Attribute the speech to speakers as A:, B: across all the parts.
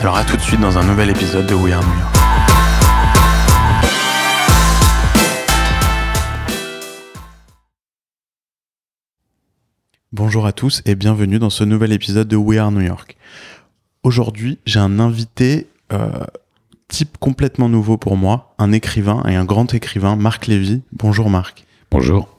A: Alors à tout de suite dans un nouvel épisode de We Are New York. Bonjour à tous et bienvenue dans ce nouvel épisode de We Are New York. Aujourd'hui, j'ai un invité euh, type complètement nouveau pour moi, un écrivain et un grand écrivain, Marc Lévy. Bonjour Marc.
B: Bonjour.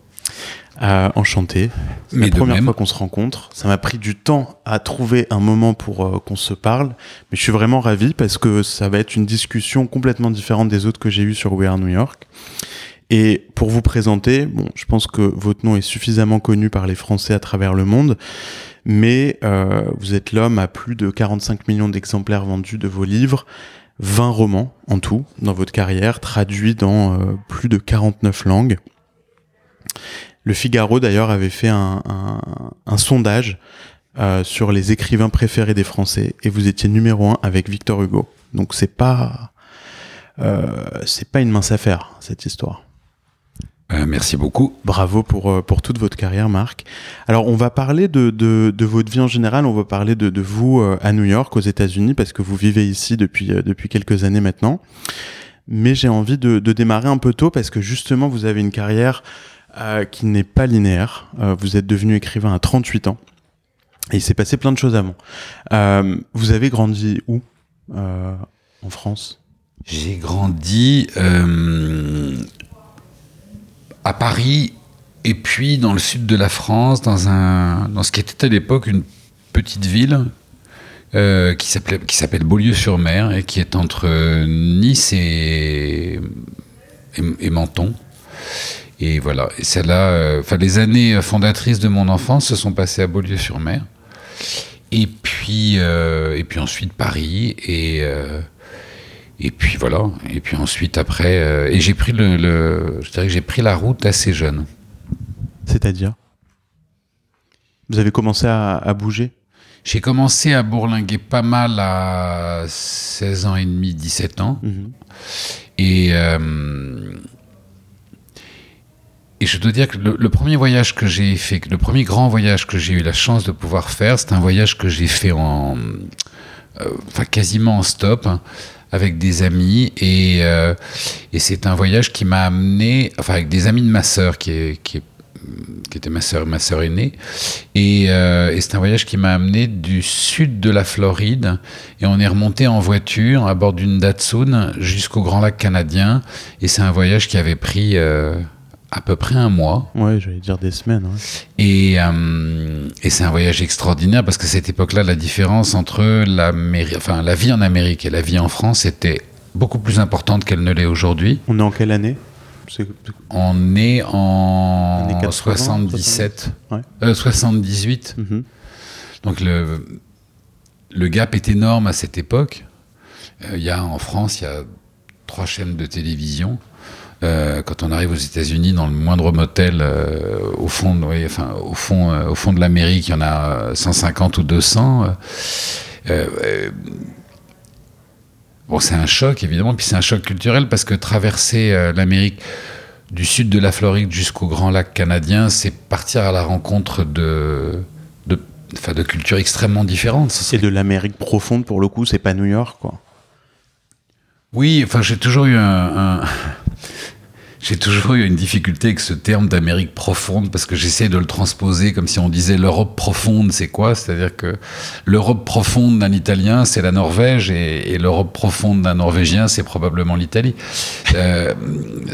A: Euh, enchanté. C'est la première fois qu'on se rencontre. Ça m'a pris du temps à trouver un moment pour euh, qu'on se parle, mais je suis vraiment ravi parce que ça va être une discussion complètement différente des autres que j'ai eues sur We Are New York. Et pour vous présenter, bon, je pense que votre nom est suffisamment connu par les Français à travers le monde, mais euh, vous êtes l'homme à plus de 45 millions d'exemplaires vendus de vos livres, 20 romans en tout dans votre carrière, traduits dans euh, plus de 49 langues. Le Figaro d'ailleurs avait fait un, un, un sondage euh, sur les écrivains préférés des Français et vous étiez numéro un avec Victor Hugo. Donc c'est pas euh, c'est pas une mince affaire cette histoire.
B: Euh, merci beaucoup.
A: Bravo pour, pour toute votre carrière, Marc. Alors, on va parler de, de, de votre vie en général, on va parler de, de vous à New York, aux États-Unis, parce que vous vivez ici depuis, depuis quelques années maintenant. Mais j'ai envie de, de démarrer un peu tôt, parce que justement, vous avez une carrière euh, qui n'est pas linéaire. Euh, vous êtes devenu écrivain à 38 ans. Et il s'est passé plein de choses avant. Euh, vous avez grandi où en France?
B: J'ai grandi à Paris et puis dans le sud de la France, dans, un, dans ce qui était à l'époque une petite ville euh, qui s'appelle Beaulieu-sur-Mer et qui est entre Nice et, et, et Menton. Et voilà, et celle-là, euh, enfin les années fondatrices de mon enfance se sont passées à Beaulieu-sur-Mer. Et puis, euh, et puis ensuite Paris et euh, et puis voilà. Et puis ensuite après, euh, et j'ai pris le, le, je dirais que j'ai pris la route assez jeune.
A: C'est-à-dire? Vous avez commencé à, à bouger?
B: J'ai commencé à bourlinguer pas mal à 16 ans et demi, 17 ans.
A: Mhm.
B: Et euh, et je dois dire que le, premier voyage que j'ai fait, le premier grand voyage que j'ai eu la chance de pouvoir faire, c'est un voyage que j'ai fait en, euh, enfin quasiment en stop. hein, avec des amis. Et, euh, et c'est un voyage qui m'a amené, enfin avec des amis de ma sœur qui, est, qui, était ma sœur, ma sœur aînée. Et, euh, et c'est un voyage qui m'a amené du sud de la Floride. Et on est remonté en voiture à bord d'une Datsun jusqu'au Grand Lac canadien. Et c'est un voyage qui avait pris à peu près un mois.
A: Ouais, j'allais dire des semaines. Ouais.
B: Et, euh, et c'est un voyage extraordinaire parce que cette époque-là, la différence entre enfin, la vie en Amérique et la vie en France était beaucoup plus importante qu'elle ne l'est aujourd'hui.
A: On est en quelle année?
B: On est en
A: Années 80,
B: 77,
A: Ouais.
B: euh, 78.
A: Mhm.
B: Donc le, le gap est énorme à cette époque. Euh, Il y a en France, il y a trois chaînes de télévision. Euh, quand on arrive aux États-Unis, dans le moindre motel, euh, au fond, de- oui, enfin, au fond, euh, au fond de l'Amérique, il y en a euh, 150 ou 200. euh, euh, bon, c'est un choc évidemment, puis c'est un choc culturel parce que traverser l'Amérique du sud de la Floride jusqu'au Grand Lac canadien, c'est partir à la rencontre de, de, enfin, de cultures extrêmement différentes. Serait-
A: de l'Amérique profonde, pour le coup, c'est pas New York, quoi.
B: Oui, enfin, j'ai toujours eu un. un- j'ai toujours eu une difficulté avec ce terme d'Amérique profonde parce que j'essaie de le transposer comme si on disait l'Europe profonde, c'est quoi? C'est-à-dire que l'Europe profonde d'un Italien, c'est la Norvège et, l'Europe profonde d'un Norvégien, c'est probablement l'Italie. Euh,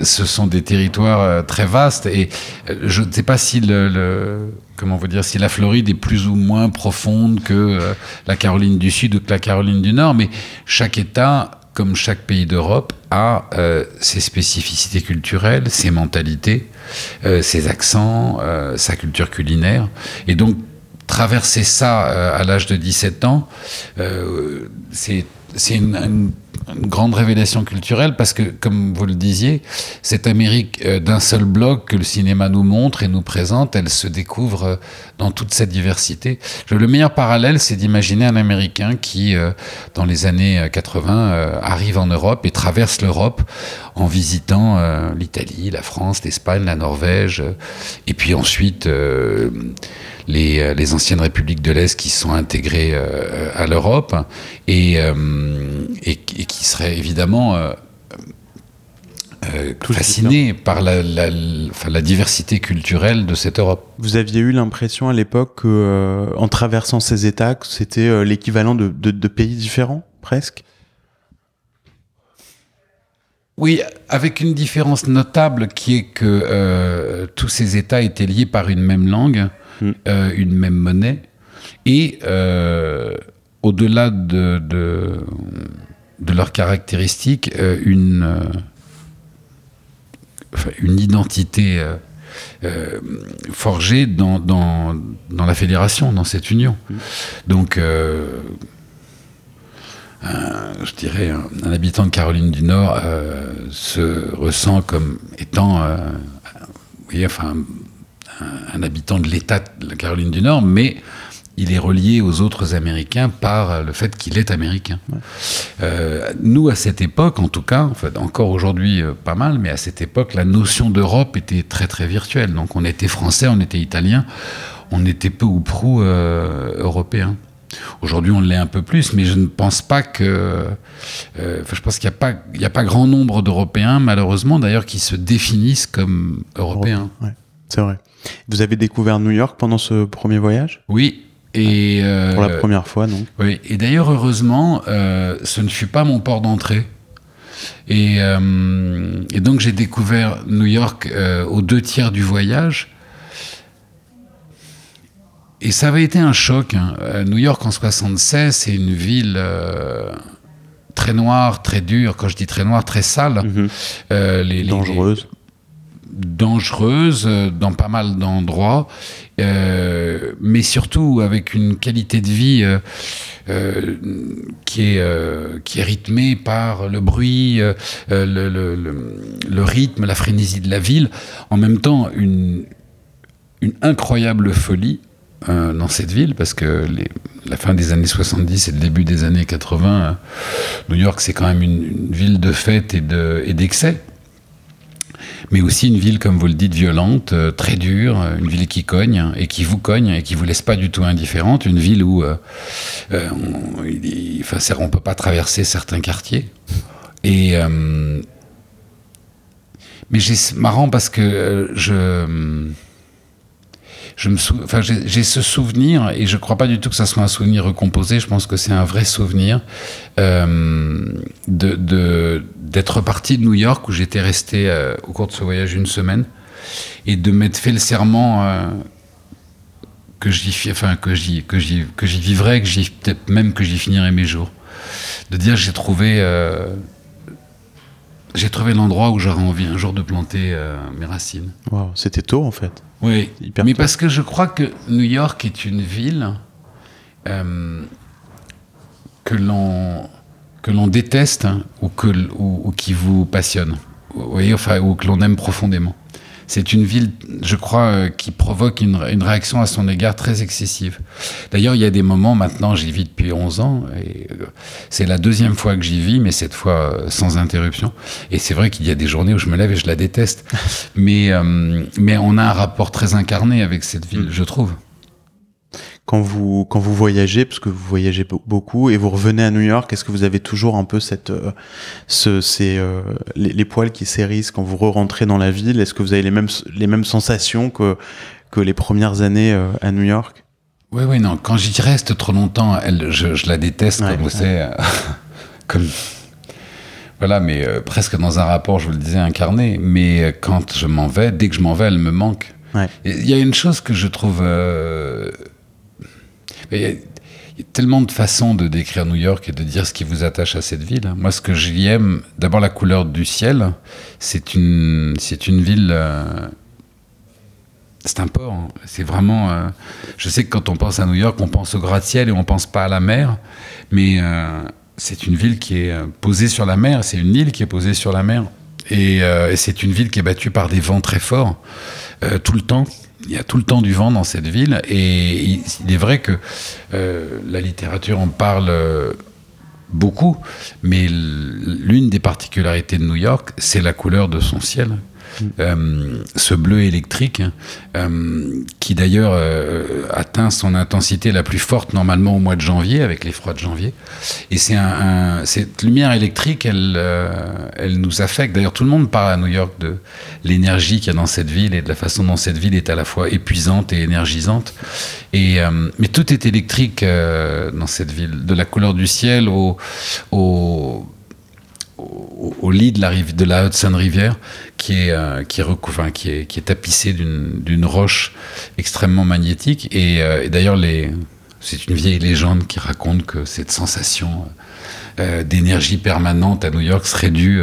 B: ce sont des territoires euh, très vastes et euh, je ne sais pas si le, comment vous dire, si la Floride est plus ou moins profonde que la Caroline du Sud ou que la Caroline du Nord, mais chaque État comme chaque pays d'Europe, a euh, ses spécificités culturelles, ses mentalités, euh, ses accents, euh, sa culture culinaire. Et donc, traverser ça à l'âge de 17 ans, c'est une, une grande révélation culturelle parce que, comme vous le disiez, cette Amérique euh, d'un seul bloc que le cinéma nous montre et nous présente, elle se découvre euh, dans toute cette diversité. Le meilleur parallèle, c'est d'imaginer un Américain qui, euh, dans les années 80, arrive en Europe et traverse l'Europe en visitant l'Italie, la France, l'Espagne, la Norvège, et puis ensuite les, les, anciennes républiques de l'Est qui sont intégrées à l'Europe et, et, qui serait évidemment euh, euh, fasciné par la, la, diversité culturelle de cette Europe.
A: Vous aviez eu l'impression à l'époque qu'en euh, traversant ces États, que c'était l'équivalent de, de, pays différents, presque?
B: Oui, avec une différence notable qui est que tous ces États étaient liés par une même langue, hmm. une même monnaie, et au-delà de, de leurs caractéristiques euh, une, euh, une identité euh, forgée dans, dans, dans, la fédération, dans cette union. Mm. Donc, je dirais, un, habitant de Caroline du Nord se ressent comme étant oui, enfin, un, un, habitant de l'État de la Caroline du Nord, mais il est relié aux autres Américains par le fait qu'il est américain. Euh, nous, à cette époque, en tout cas, en fait, encore aujourd'hui euh, pas mal, mais à cette époque, la notion d'Europe était très très virtuelle. Donc on était français, on était italien, on était peu ou prou euh, européen. Aujourd'hui, on l'est un peu plus, mais je ne pense pas que. je pense qu'il n'y a pas grand nombre d'Européens, malheureusement, d'ailleurs, qui se définissent comme Européens.
A: C'est vrai. Vous avez découvert New York pendant ce premier voyage?
B: Oui, et,
A: euh, Pour la première fois, non?
B: Oui, et d'ailleurs, heureusement, euh, ce ne fut pas mon port d'entrée. Et, euh, et, donc, j'ai découvert New York aux deux tiers du voyage. Et ça avait été un choc. Hein. New York en 76, c'est une ville très noire, très dure. Quand je dis très noire, très sale.
A: Mhm. les, Dangereuse
B: dangereuse euh, dans pas mal d'endroits, euh, mais surtout avec une qualité de vie euh, qui, est, qui est rythmée par le bruit, le, rythme, la frénésie de la ville, en même temps une, une incroyable folie dans cette ville, parce que la fin des années 70 et le début des années 80, New York c'est quand même une, une ville de fête et d'excès mais aussi une ville, comme vous le dites, violente, euh, très dure, euh, une ville qui cogne et qui vous cogne et qui vous laisse pas du tout indifférente, une ville où euh, on, ne peut pas traverser certains quartiers. Et mais c'est marrant parce que je je me enfin, j'ai ce souvenir et je crois pas du tout que ça soit un souvenir recomposé. Je pense que c'est un vrai souvenir euh, de d'être parti de New York où j'étais resté euh, au cours de ce voyage une semaine et de m'être fait le serment euh, que j'y que vivrais, que j'y peut-être même que j'y finirais mes jours. De dire j'ai trouvé j'ai trouvé l'endroit où j'aurais envie un jour de planter mes racines.
A: Wow, c'était tôt en fait.
B: Oui, mais parce que je crois que New York est une ville euh, que l'on que l'on déteste hein, ou, que, ou, qui vous passionne, enfin, ou que l'on aime profondément. C'est une ville, je crois, euh, qui provoque une, réaction à son égard très excessive. D'ailleurs, il y a des moments, maintenant j'y vis depuis 11 ans, et euh, c'est la deuxième fois que j'y vis, mais cette fois euh, sans interruption. Et c'est vrai qu'il y a des journées où je me lève et je la déteste. mais, mais on a un rapport très incarné avec cette ville, mm. je trouve.
A: Quand vous quand vous voyagez, parce que vous voyagez beaucoup et vous revenez à New York, est-ce que vous avez toujours un peu cette euh, ce euh, les, poils qui s'érissent quand vous re-rentrez dans la ville? Est-ce que vous avez les mêmes les mêmes sensations que que les premières années euh, à New York?
B: Oui, oui, non. Quand j'y reste trop longtemps, elle, je, je la déteste, comme vous savez, comme voilà, mais presque dans un rapport, je vous le disais, incarné. Mais quand je m'en vais, dès que je m'en vais, elle me manque. Il y a une chose que je trouve il y, a, tellement de façons de décrire New York et de dire ce qui vous attache à cette ville. Moi, ce que j'y aime, d'abord la couleur du ciel. C'est une, c'est une ville. Euh, c'est un port. Hein. C'est vraiment. Euh, je sais que quand on pense à New York, on pense au gratte-ciel et on pense pas à la mer, mais euh, c'est une ville qui est posée sur la mer. C'est une île qui est posée sur la mer, et c'est une ville qui est battue par des vents très forts tout le temps il y a tout le temps du vent dans cette ville et il, est vrai que euh, la littérature en parle euh, beaucoup, mais l'une des particularités de New York, c'est la couleur de son ciel. Euh, ce bleu électrique, euh, qui d'ailleurs euh, atteint son intensité la plus forte normalement au mois de janvier, avec les froids de janvier. Et c'est un, cette lumière électrique, elle, elle nous affecte. D'ailleurs, tout le monde parle à New York de l'énergie qu'il y a dans cette ville et de la façon dont cette ville est à la fois épuisante et énergisante. Et, mais tout est électrique dans cette ville, de la couleur du ciel au, au au, lit de la, rive, de la Hudson Rivière, qui est, euh, qui, est qui, est, qui est tapissé d'une roche extrêmement magnétique. Et, euh, d'ailleurs, c'est une vieille légende qui raconte que cette sensation euh, d'énergie permanente à New York serait due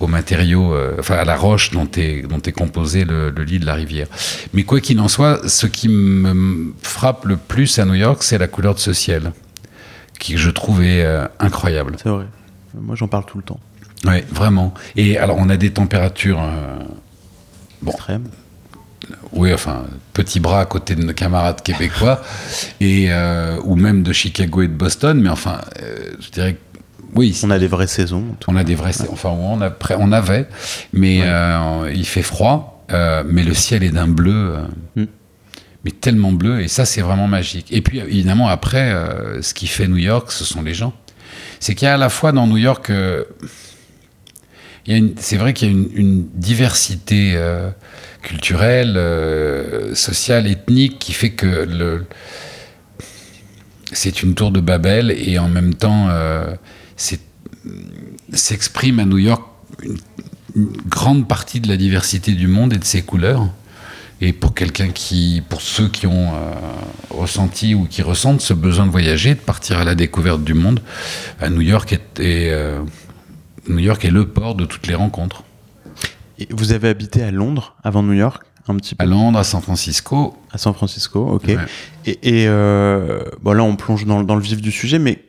B: aux matériaux, enfin à la roche dont est, dont est composé le, le lit de la rivière. Mais quoi qu'il en soit, ce qui me frappe le plus à New York, c'est la couleur de ce ciel, qui je trouvais incroyable.
A: C'est vrai. Moi, j'en parle tout le temps.
B: Oui, vraiment. Et alors, on a des températures. Euh,
A: bon, Extrêmes.
B: Oui, enfin, petit bras à côté de nos camarades québécois, et, euh, ou même de Chicago et de Boston, mais enfin, euh, je dirais que oui.
A: On a des vraies saisons.
B: On a des vraies saisons. Enfin, on, a, on avait, mais il fait froid, mais le ciel est d'un bleu. Mm. Mais tellement bleu, et ça c'est vraiment magique. Et puis évidemment, après, ce qui fait New York, ce sont les gens c'est qu'il y a à la fois dans New York, euh, c'est vrai qu'il y a une, diversité euh, culturelle, euh, sociale, ethnique qui fait que c'est une tour de Babel et en même temps s'exprime à New York une, grande partie de la diversité du monde et de ses couleurs. Et pour quelqu'un qui, pour ceux qui ont euh, ressenti ou qui ressentent ce besoin de voyager, de partir à la découverte du monde, à New York est, euh, New York est le port de toutes les rencontres.
A: Et vous avez habité à Londres avant New York un petit peu?
B: À Londres, à San Francisco.
A: À San Francisco, ok. Et, euh, bon là, on plonge dans, dans, le vif du sujet, mais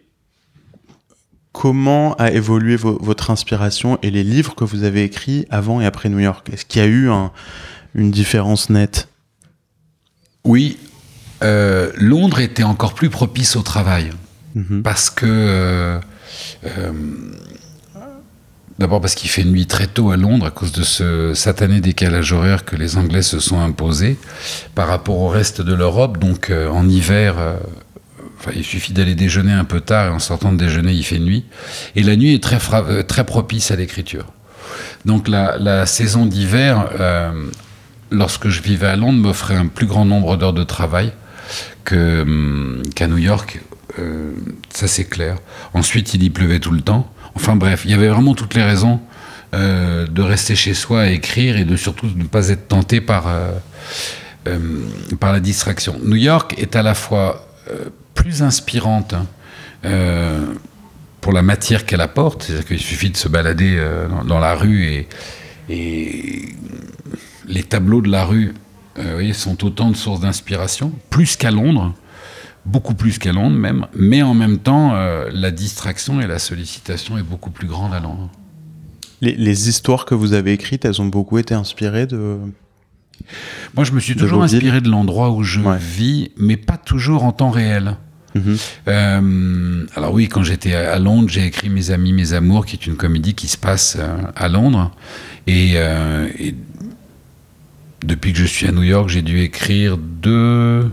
A: comment a évolué votre inspiration et les livres que vous avez écrits avant et après New York? Est-ce qu'il y a eu un, une différence nette
B: Oui, euh, Londres était encore plus propice au travail. Mhm. Parce que. Euh, euh, d'abord parce qu'il fait nuit très tôt à Londres à cause de ce satané décalage horaire que les Anglais se sont imposés par rapport au reste de l'Europe. Donc en hiver, il suffit d'aller déjeuner un peu tard et en sortant de déjeuner, il fait nuit. Et la nuit est très, très propice à l'écriture. Donc la, saison d'hiver, lorsque je vivais à Londres, m'offrait un plus grand nombre d'heures de travail hum, qu'à New York. Euh, ça, c'est clair. Ensuite, il y pleuvait tout le temps. Enfin bref, il y avait vraiment toutes les raisons euh, de rester chez soi à écrire et de surtout ne pas être tenté par, euh, la distraction. New York est à la fois plus inspirante hein, pour la matière qu'elle apporte, c'est-à-dire qu'il suffit de se balader dans, la rue et les tableaux de la rue euh, sont autant de sources d'inspiration, plus qu'à Londres, beaucoup plus qu'à Londres même, mais en même temps, euh, la distraction et la sollicitation est beaucoup plus grande à Londres.
A: Les, histoires que vous avez écrites, elles ont beaucoup été inspirées de...
B: Moi, je me suis toujours inspiré de l'endroit où je vis, mais pas toujours en temps réel. Mhm. Euh, alors oui, quand j'étais à Londres, j'ai écrit Mes amis, mes amours, qui est une comédie qui se passe à Londres. Et, et depuis que je suis à New York, j'ai dû écrire deux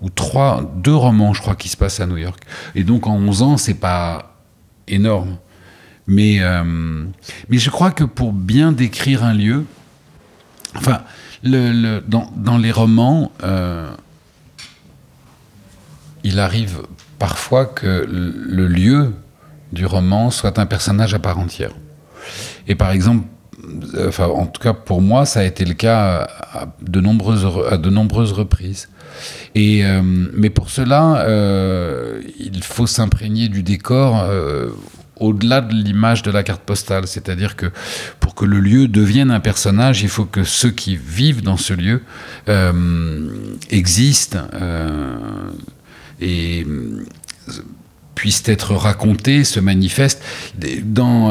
B: ou trois, deux romans, je crois, qui se passent à New York. Et donc en 11 ans, c'est pas énorme. Mais, euh, mais je crois que pour bien décrire un lieu, enfin, le, dans, dans, les romans, euh, il arrive parfois que le lieu du roman soit un personnage à part entière. Et par exemple, enfin, en tout cas pour moi, ça a été le cas à de nombreuses, à de nombreuses reprises. Et, euh, mais pour cela, euh, il faut s'imprégner du décor euh, au-delà de l'image de la carte postale. C'est-à-dire que pour que le lieu devienne un personnage, il faut que ceux qui vivent dans ce lieu existent et puissent être racontés, se manifestent. Dans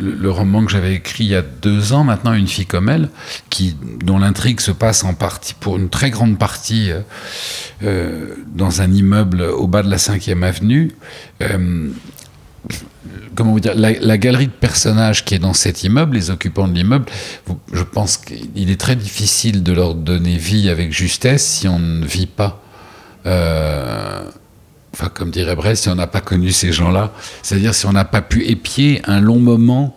B: le, roman que j'avais écrit il y a deux ans maintenant, Une fille comme elle, qui, dont l'intrigue se passe en partie, pour une très grande partie, euh, euh, dans un immeuble au bas de la 5e avenue. Euh, comment vous dire, la, galerie de personnages qui est dans cet immeuble, les occupants de l'immeuble, je pense qu'il est très difficile de leur donner vie avec justesse si on ne vit pas enfin comme dirait Brest, si on n'a pas connu ces gens-là, c'est-à-dire si on n'a pas pu épier un long moment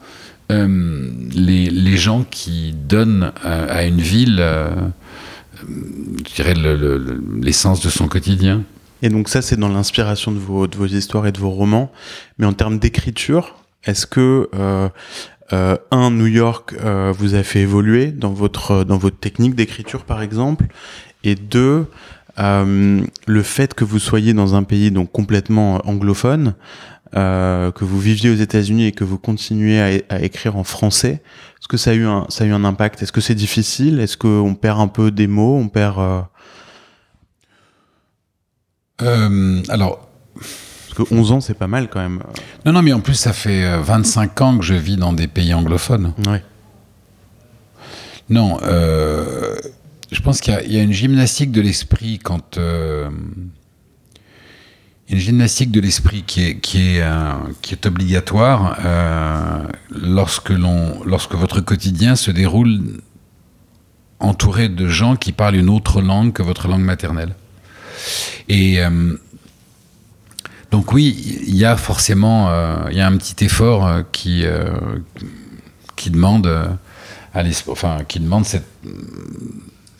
B: euh, les, gens qui donnent à, une ville, euh, je dirais, l'essence de son quotidien.
A: Et donc ça, c'est dans l'inspiration de vos, de vos histoires et de vos romans. Mais en termes d'écriture, est-ce que euh, un New York vous a fait évoluer dans votre dans votre technique d'écriture, par exemple, et deux euh, le fait que vous soyez dans un pays donc complètement anglophone, euh, que vous viviez aux États-Unis et que vous continuez à, écrire en français, est-ce que ça a eu un, ça a eu un impact? Est-ce que c'est difficile? Est-ce qu'on perd un peu des mots? On perd
B: euh... alors.
A: Parce que 11 ans, c'est pas mal quand même.
B: Non, non, mais en plus, ça fait 25 ans que je vis dans des pays anglophones.
A: Ouais.
B: Non, euh, je pense qu'il y, a une gymnastique de l'esprit quand. Euh, une gymnastique de l'esprit qui est, qui est, euh, qui est obligatoire euh, lorsque, lorsque votre quotidien se déroule entouré de gens qui parlent une autre langue que votre langue maternelle. Et donc oui, il y a forcément il y a un petit effort qui, qui demande à enfin, qui demande cette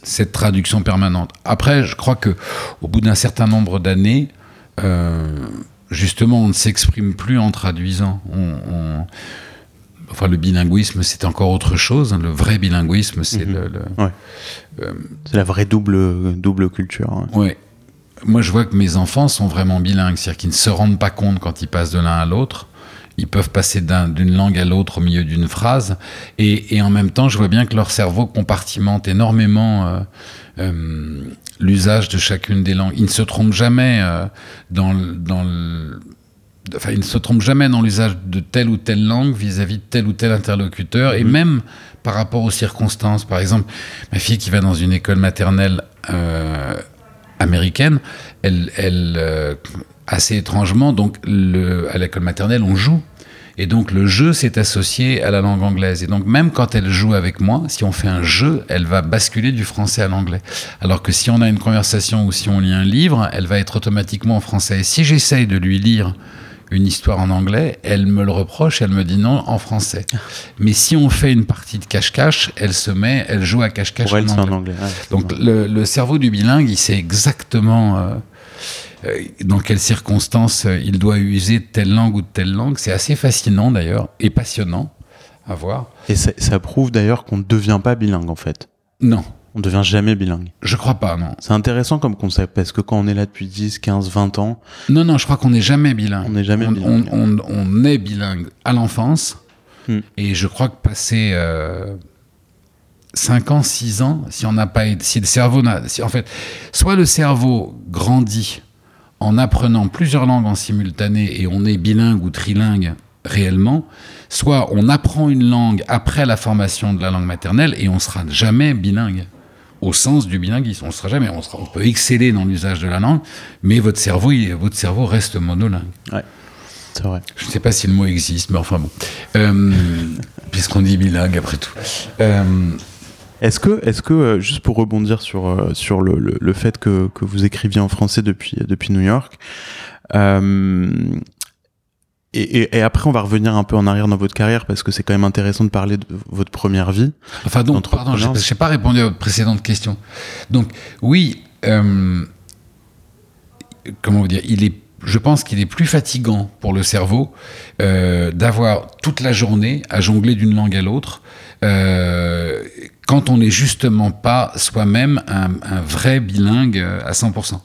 B: cette traduction permanente. Après, je crois que au bout d'un certain nombre d'années, euh, justement, on ne s'exprime plus en traduisant. enfin, le bilinguisme, c'est encore autre chose. Le vrai bilinguisme, c'est mhm. le,
A: euh, c'est la vraie double double culture.
B: Ouais. Moi, je vois que mes enfants sont vraiment bilingues, c'est-à-dire qu'ils ne se rendent pas compte quand ils passent de l'un à l'autre ils peuvent passer d'une langue à l'autre au milieu d'une phrase, et, en même temps, je vois bien que leur cerveau compartimente énormément euh, euh, l'usage de chacune des langues. Ils ne se trompent jamais euh, dans, dans le, Enfin, ne se jamais dans l'usage de telle ou telle langue vis-à-vis de tel ou tel interlocuteur, et mhm. même par rapport aux circonstances. Par exemple, ma fille qui va dans une école maternelle américaine, elle, elle assez étrangement, donc le, à l'école maternelle, on joue. Et donc le jeu s'est associé à la langue anglaise. Et donc même quand elle joue avec moi, si on fait un jeu, elle va basculer du français à l'anglais. Alors que si on a une conversation ou si on lit un livre, elle va être automatiquement en français. Et si j'essaye de lui lire une histoire en anglais, elle me le reproche, elle me dit non en français. Mais si on fait une partie de cache-cache, elle se met, elle joue à cache-cache en, anglais. Donc le, cerveau du bilingue, il sait exactement euh, euh, dans quelles circonstances euh, il doit user telle langue ou telle langue. C'est assez fascinant d'ailleurs et passionnant à voir.
A: Et ça, prouve d'ailleurs qu'on ne devient pas bilingue en fait.
B: Non.
A: On ne devient jamais bilingue.
B: Je crois pas, non.
A: C'est intéressant comme concept parce que quand on est là depuis 10, 15, 20 ans.
B: Non, non, je crois qu'on n'est jamais bilingue.
A: On n'est jamais
B: on,
A: bilingue.
B: On, est bilingue à l'enfance. Hmm. Et je crois que passer euh, 5 ans, 6 ans, si on n'a pas. Si le cerveau n'a. Si, en fait, soit le cerveau grandit en apprenant plusieurs langues en simultané et on est bilingue ou trilingue réellement, soit on apprend une langue après la formation de la langue maternelle et on sera jamais bilingue au sens du bilinguisme. On sera jamais, on, sera, on peut exceller dans l'usage de la langue, mais votre cerveau, votre cerveau reste monolingue.
A: Ouais, c'est vrai.
B: Je ne sais pas si le mot existe, mais enfin bon, euh, puisqu'on dit bilingue après tout. Euh,
A: Est-ce que, est-ce que euh, juste pour rebondir sur, euh, sur le, le, le fait que, que, vous écriviez en français depuis, depuis New York, euh, et, et, et, après on va revenir un peu en arrière dans votre carrière parce que c'est quand même intéressant de parler de votre première vie.
B: Enfin donc, pardon, je n'ai pas répondu à votre précédente question. Donc oui, euh, comment vous dire, il est je pense qu'il est plus fatigant pour le cerveau euh, d'avoir toute la journée à jongler d'une langue à l'autre euh, quand on n'est justement pas soi-même un, vrai bilingue euh, à 100%.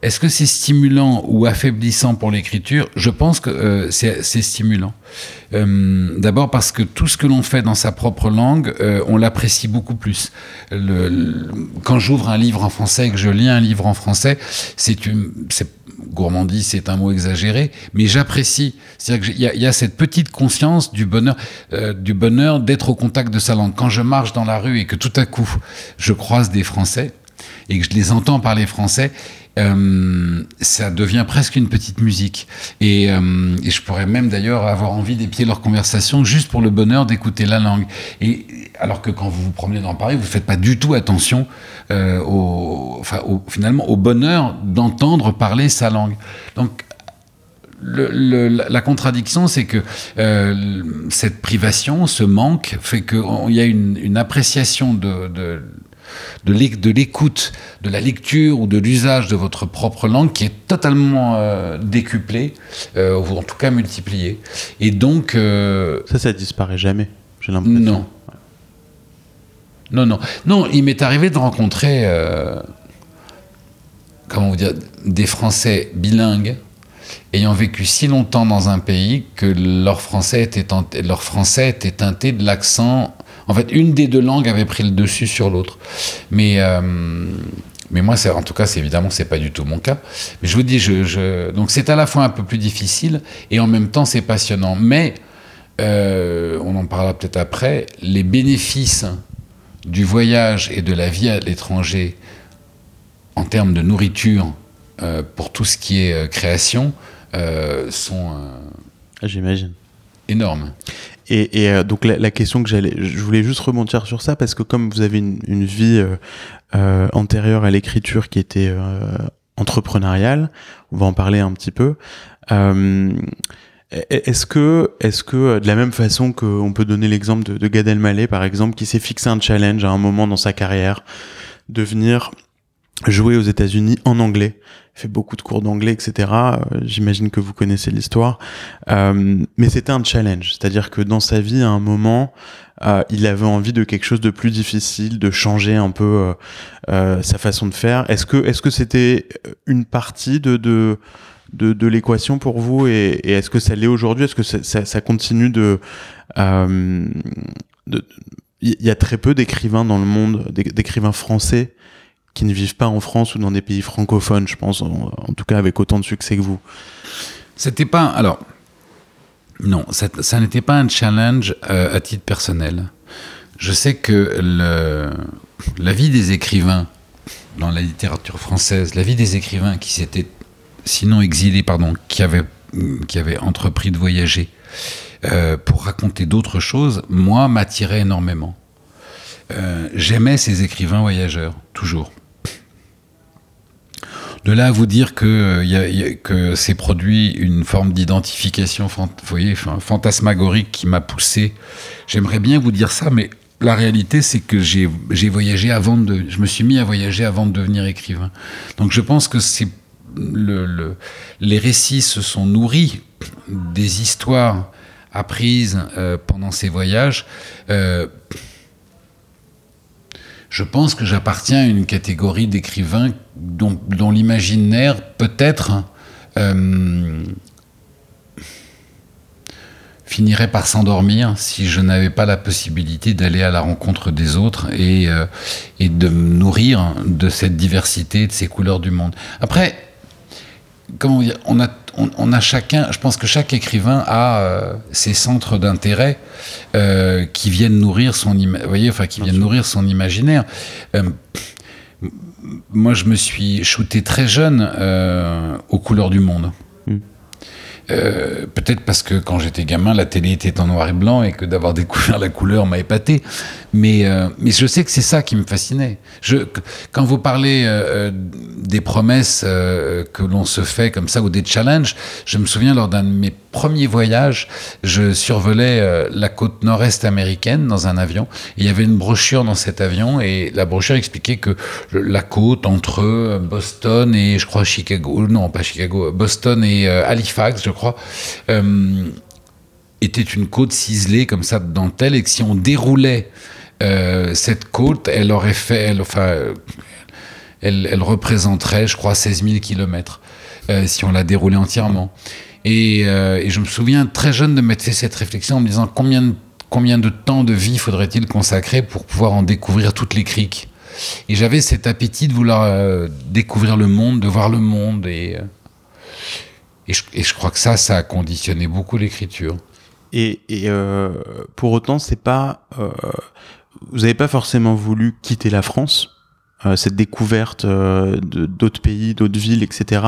B: Est-ce que c'est stimulant ou affaiblissant pour l'écriture? Je pense que euh, c'est stimulant. Euh, D'abord parce que tout ce que l'on fait dans sa propre langue, on l'apprécie beaucoup plus. Quand j'ouvre un livre en français et que je lis un livre en français, c'est gourmandise, c'est un mot exagéré, mais j'apprécie. C'est-à-dire qu'il y, y, a cette petite conscience du bonheur, euh, du bonheur d'être au contact de sa langue. Quand je marche dans la rue et que tout à coup je croise des Français et que je les entends parler français, euh, ça devient presque une petite musique. Et, euh, et je pourrais même d'ailleurs avoir envie d'épier leur conversation juste pour le bonheur d'écouter la langue. Et alors que quand vous vous promenez dans Paris, vous ne faites pas du tout attention euh, au, finalement au bonheur d'entendre parler sa langue. Donc la contradiction, c'est que cette privation, ce manque, fait qu'il y a une, appréciation de de l'écoute, de la lecture ou de l'usage de votre propre langue qui est totalement euh, décuplé, euh, ou en tout cas multiplié. Et donc... Euh,
A: ça, ça disparaît jamais, j'ai l'impression.
B: Non. Non, non. Non, il m'est arrivé de rencontrer, euh, comment vous dire, des Français bilingues ayant vécu si longtemps dans un pays que leur français était, leur français était teinté de l'accent en fait, une des deux langues avait pris le dessus sur l'autre. Mais, euh, mais moi, en tout cas, c'est évidemment, c'est pas du tout mon cas. Mais je vous dis, je, je... donc c'est à la fois un peu plus difficile et en même temps, c'est passionnant. Mais euh, on en parlera peut-être après. Les bénéfices du voyage et de la vie à l'étranger en termes de nourriture euh, pour tout ce qui est création sont
A: ah, j'imagine
B: énormes.
A: Et, et euh, donc la, la, question que j'allais, je voulais juste rebondir sur ça parce que comme vous avez une, une vie euh, euh, antérieure à l'écriture qui était euh, entrepreneuriale, on va en parler un petit peu. Euh, est-ce que, est-ce que de la même façon qu'on peut donner l'exemple de, de Gad Elmaleh par exemple, qui s'est fixé un challenge à un moment dans sa carrière, de jouer aux États-Unis en anglais fait beaucoup de cours d'anglais, etc. Euh, J'imagine que vous connaissez l'histoire. Euh, mais c'était un challenge, c'est-à-dire que dans sa vie, à un moment, euh, il avait envie de quelque chose de plus difficile, de changer un peu euh, euh sa façon de faire. Est-ce que est-ce que c'était une partie de de de, de l'équation pour vous et, est-ce que ça l'est aujourd'hui? Est-ce que ça, ça, continue de euh, il y a très peu d'écrivains dans le monde, d'écrivains français qui ne vivent pas en France ou dans des pays francophones, je pense, en, tout cas avec autant de succès que vous
B: C'était pas. Alors, non, ça, n'était pas un challenge euh, à titre personnel. Je sais que la vie des écrivains dans la littérature française, la vie des écrivains qui s'étaient, sinon exilés, pardon, qui avaient, qui avaient entrepris de voyager euh, pour raconter d'autres choses, moi, m'attirait énormément. Euh, J'aimais ces écrivains voyageurs, toujours. De là à vous dire que, euh, c'est produit une forme d'identification fantasmagorique qui m'a poussé. J'aimerais bien vous dire ça, mais la réalité, c'est que j'ai voyagé avant de. Je me suis mis à voyager avant de devenir écrivain. Donc je pense que c'est. Le, le, les récits se sont nourris des histoires apprises euh, pendant ces voyages. Euh, je pense que j'appartiens à une catégorie d'écrivains dont, dont l'imaginaire peut-être euh, finirait par s'endormir si je n'avais pas la possibilité d'aller à la rencontre des autres et, euh, et de me nourrir de cette diversité, de ces couleurs du monde. Après, comment dire, on a, on, on, a chacun, je pense que chaque écrivain a euh, ses centres d'intérêt euh, qui viennent nourrir son, voyez, enfin, qui viennent nourrir son imaginaire. Moi, je me suis shooté très jeune euh, aux couleurs du monde. Euh, peut-être parce que quand j'étais gamin, la télé était en noir et blanc et que d'avoir découvert la couleur m'a épaté. Mais, euh, je sais que c'est ça qui me fascinait. Quand vous parlez euh, des promesses que l'on se fait comme ça ou des challenges, je me souviens lors d'un de mes premiers voyages, je survolais la côte nord-est américaine dans un avion. Il y avait une brochure dans cet avion et la brochure expliquait que la côte entre Boston et je crois Chicago, non pas Chicago, Boston et Halifax, je crois euh, était une côte ciselée comme ça de dentelle et que si on déroulait euh, cette côte, elle aurait fait, elle, enfin, elle, représenterait, je crois, 16 000 kilomètres si on la déroulait entièrement. Et, euh, je me souviens très jeune de m'être fait cette réflexion en me disant combien combien de temps de vie faudrait-il consacrer pour pouvoir en découvrir toutes les criques. Et j'avais cet appétit de vouloir découvrir le monde, de voir le monde et et je, crois que ça, ça a conditionné beaucoup l'écriture.
A: Et, euh, pour autant, c'est pas. Euh, vous n'avez pas forcément voulu quitter la France. Euh, cette découverte d'autres pays, d'autres villes, etc.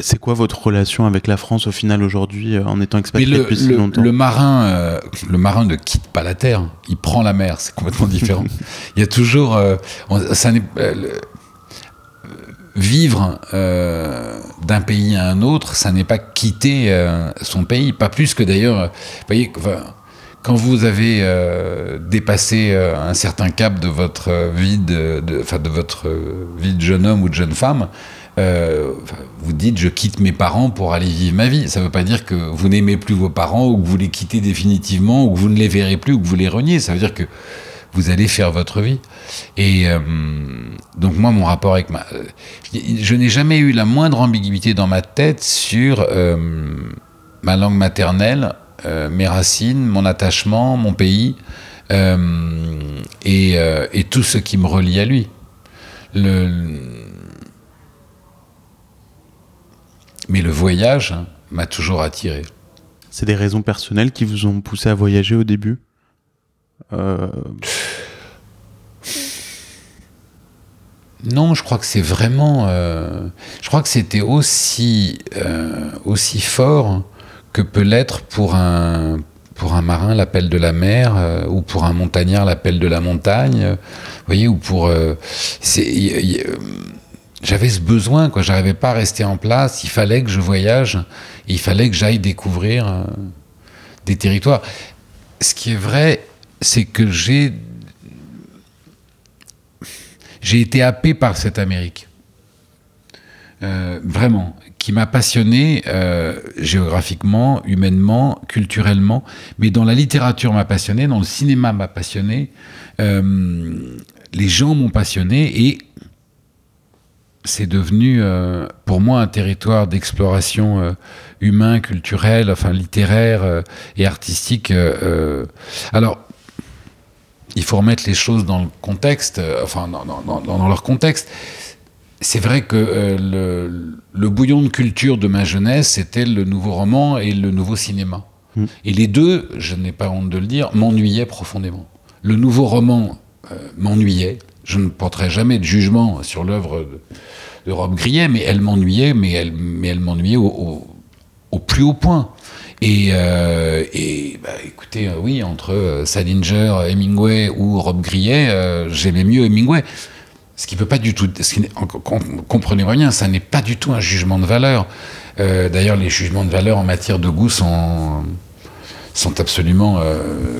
A: C'est quoi votre relation avec la France au final aujourd'hui en étant expatrié depuis si longtemps
B: Le marin, le marin ne quitte pas la terre, il prend la mer. C'est complètement différent. il y a toujours, ça n'est vivre euh, d'un pays à un autre, ça n'est pas quitter euh, son pays, pas plus que d'ailleurs, vous voyez, quand vous avez euh, dépassé un certain cap de votre vie de, de, de votre vie de jeune homme ou de jeune femme, vous dites je quitte mes parents pour aller vivre ma vie. Ça ne veut pas dire que vous n'aimez plus vos parents ou que vous les quittez définitivement ou que vous ne les verrez plus ou que vous les reniez. Ça veut dire que vous allez faire votre vie. Et euh, donc moi, mon rapport avec ma... Euh, je n'ai jamais eu la moindre ambiguïté dans ma tête sur euh, ma langue maternelle, mes racines, mon attachement, mon pays, et, et, tout ce qui me relie à lui. Le... Mais le voyage m'a toujours attiré.
A: C'est des raisons personnelles qui vous ont poussé à voyager au début?
B: Euh, non, je crois que c'est vraiment. Euh, je crois que c'était aussi, euh, aussi fort que peut l'être pour un, pour un marin l'appel de la mer ou pour un montagnard l'appel de la montagne. Vous voyez, ou pour. j'avais ce besoin, quoi. J'arrivais pas à rester en place. Il fallait que je voyage. Il fallait que j'aille découvrir des territoires. Ce qui est vrai, c'est que j'ai j'ai été happé par cette Amérique. Euh, vraiment, qui m'a passionné euh, géographiquement, humainement, culturellement, mais dans la littérature m'a passionné, dans le cinéma m'a passionné, euh, les gens m'ont passionné et c'est devenu pour moi un territoire d'exploration humain, culturel, enfin littéraire et artistique. alors il faut remettre les choses dans le contexte, euh, enfin dans, leur contexte. C'est vrai que euh, le, bouillon de culture de ma jeunesse, c'était le nouveau roman et le nouveau cinéma. Mm. Et les deux, je n'ai pas honte de le dire, m'ennuyaient profondément. Le nouveau roman euh, m'ennuyait. Je ne porterai jamais de jugement sur l'œuvre de, Rob Grillet, mais elle m'ennuyait, mais elle, mais elle m'ennuyait au, plus haut point. Et, euh, et bah, écoutez, euh, oui, entre euh, Salinger, Hemingway ou Rob Grillet, j'aimais mieux Hemingway. Ce qui peut pas du tout, comprenez-moi bien, ça n'est pas du tout un jugement de valeur. D'ailleurs, les jugements de valeur en matière de goût sont sont absolument,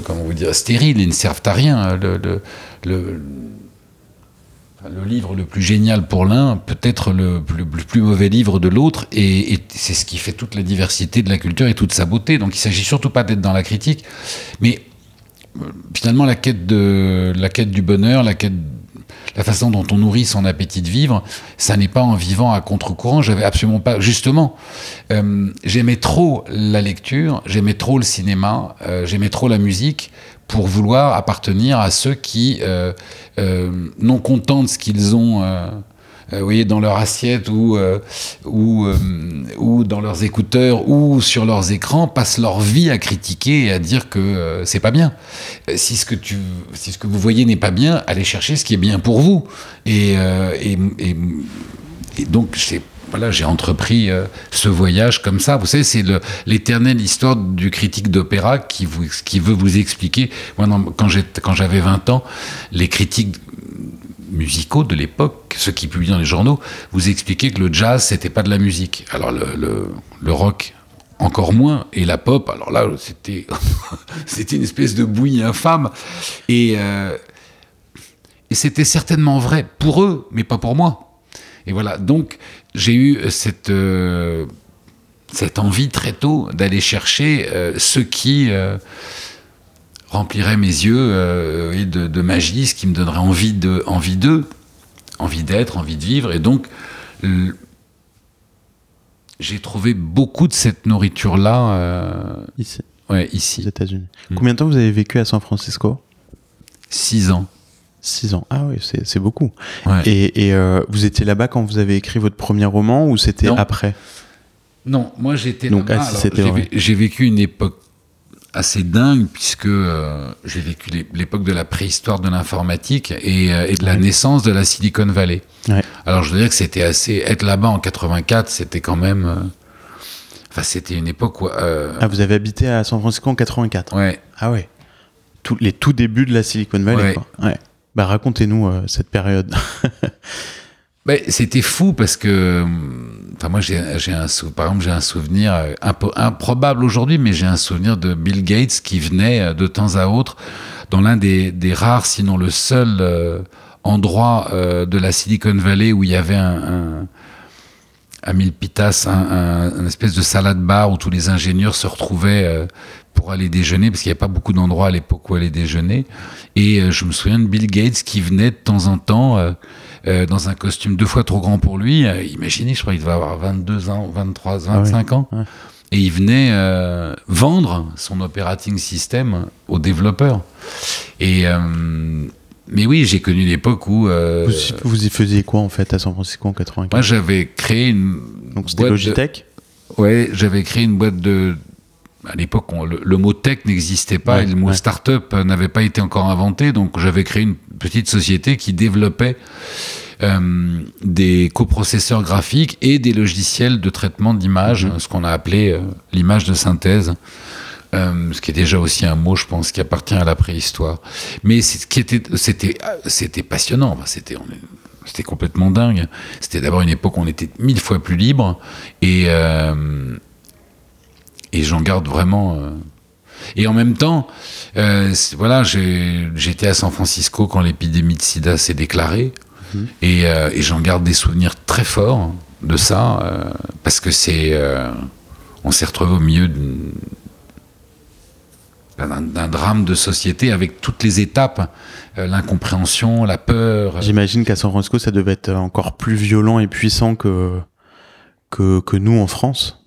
B: comment vous dire, stériles, ils ne servent à rien. Livre le plus génial pour l'un peut être le, plus mauvais livre de l'autre, et, c'est ce qui fait toute la diversité de la culture et toute sa beauté. Donc il s'agit surtout pas d'être dans la critique, mais euh, finalement la quête de la quête du bonheur, la quête la façon dont on nourrit son appétit de vivre, ça n'est pas en vivant à contre-courant. J'avais absolument pas. Justement, euh, j'aimais trop la lecture, j'aimais trop le cinéma, euh, j'aimais trop la musique pour vouloir appartenir à ceux qui, euh, euh, non contents de ce qu'ils ont euh, voyez, dans leur assiette ou, ou, ou dans leurs écouteurs ou sur leurs écrans, passent leur vie à critiquer et à dire que c'est pas bien. Si ce, que tu, si ce que vous voyez n'est pas bien, allez chercher ce qui est bien pour vous. Et, et, et, et donc, voilà, j'ai entrepris euh, ce voyage comme ça. Vous savez, c'est le- l'éternelle histoire du critique d'opéra qui, qui veut vous expliquer. Moi, non, quand j'avais 20 ans, les critiques musicaux de l'époque, ceux qui publient dans les journaux, vous expliquaient que le jazz, c'était pas de la musique. Alors le, le- le rock, encore moins, et la pop, alors là, c'était c'était une espèce de bouillie infâme. Et, euh, et c'était certainement vrai pour eux, mais pas pour moi. Et voilà, donc j'ai eu cette, euh, cette envie très tôt d'aller chercher euh, ce qui euh, remplirait mes yeux euh, et de, de magie, ce qui me donnerait envie de, envie d'eux, envie d'être, envie de vivre. Et donc, j'ai trouvé beaucoup de cette nourriture-là euh,
A: Ici,
B: ouais,
A: aux
B: ici.
A: États-Unis.
B: Mm.
A: Combien de temps vous avez vécu à San Francisco?
B: Six ans.
A: Six ans. Ah oui, c'est beaucoup.
B: Ouais.
A: Et, et, euh, vous étiez là-bas quand vous avez écrit votre premier roman ou c'était après?
B: Non, moi j'étais là-bas,
A: ah, c'était
B: j'ai vécu une époque assez dingue puisque euh, j'ai vécu l'é- l'époque de la préhistoire de l'informatique et, euh, et de la
A: Ouais.
B: naissance de la Silicon Valley.
A: Ouais.
B: Alors je veux dire que c'était assez être là-bas en 84, c'était quand même euh, enfin c'était une époque où
A: Ah, vous avez habité à San Francisco en 84
B: ouais,
A: Ah ouais. Tout, les tout débuts de la Silicon Valley,
B: Ouais.
A: quoi. Bah racontez-nous euh, cette période.
B: Ben, c'était fou parce que, enfin moi j'ai j'ai un par exemple j'ai un souvenir euh, impo- improbable aujourd'hui, mais j'ai un souvenir de Bill Gates qui venait euh, de temps à autre dans l'un des, rares, sinon le seul endroit de la Silicon Valley où il y avait un, un à Milpitas, un, un- espèce de salade bar où tous les ingénieurs se retrouvaient pour aller déjeuner, parce qu'il n'y avait pas beaucoup d'endroits à l'époque où aller déjeuner. Et euh, je me souviens de Bill Gates qui venait de temps en temps euh, euh, dans un costume deux fois trop grand pour lui. Imaginez, je crois qu'il devait avoir 22 ans, 23, 25 ans.
A: ouais.
B: Et il venait euh, vendre son operating system aux développeurs. Et euh, mais oui, j'ai connu l'époque où euh,
A: vous, y- vous y faisiez quoi en fait à San Francisco en 84
B: moi j'avais créé une
A: Donc c'était
B: boîte de-
A: Logitech?
B: Ouais, j'avais créé une boîte de. À l'époque, le, le mot tech n'existait pas
A: Ouais,
B: et le mot
A: ouais.
B: start-up n'avait pas été encore inventé. Donc, j'avais créé une petite société qui développait euh, des coprocesseurs graphiques et des logiciels de traitement d'image,
A: Mhm.
B: ce qu'on a appelé euh, l'image de synthèse. Euh, ce qui est déjà aussi un mot, je pense, qui appartient à la préhistoire. Mais c'est- ce qui était, c'était, c'était passionnant. Enfin, c'était, complètement dingue. C'était d'abord une époque où on était mille fois plus libre et euh, et j'en garde vraiment. euh, Et en même temps, euh, voilà, j'étais à San Francisco quand l'épidémie de SIDA s'est déclarée
A: Mhm.
B: et, euh, et j'en garde des souvenirs très forts de ça parce que c'est, on s'est retrouvé au milieu d'un drame de société avec toutes les étapes, l'incompréhension, la peur.
A: J'imagine qu'à San Francisco ça devait être encore plus violent et puissant que, que, que nous en France.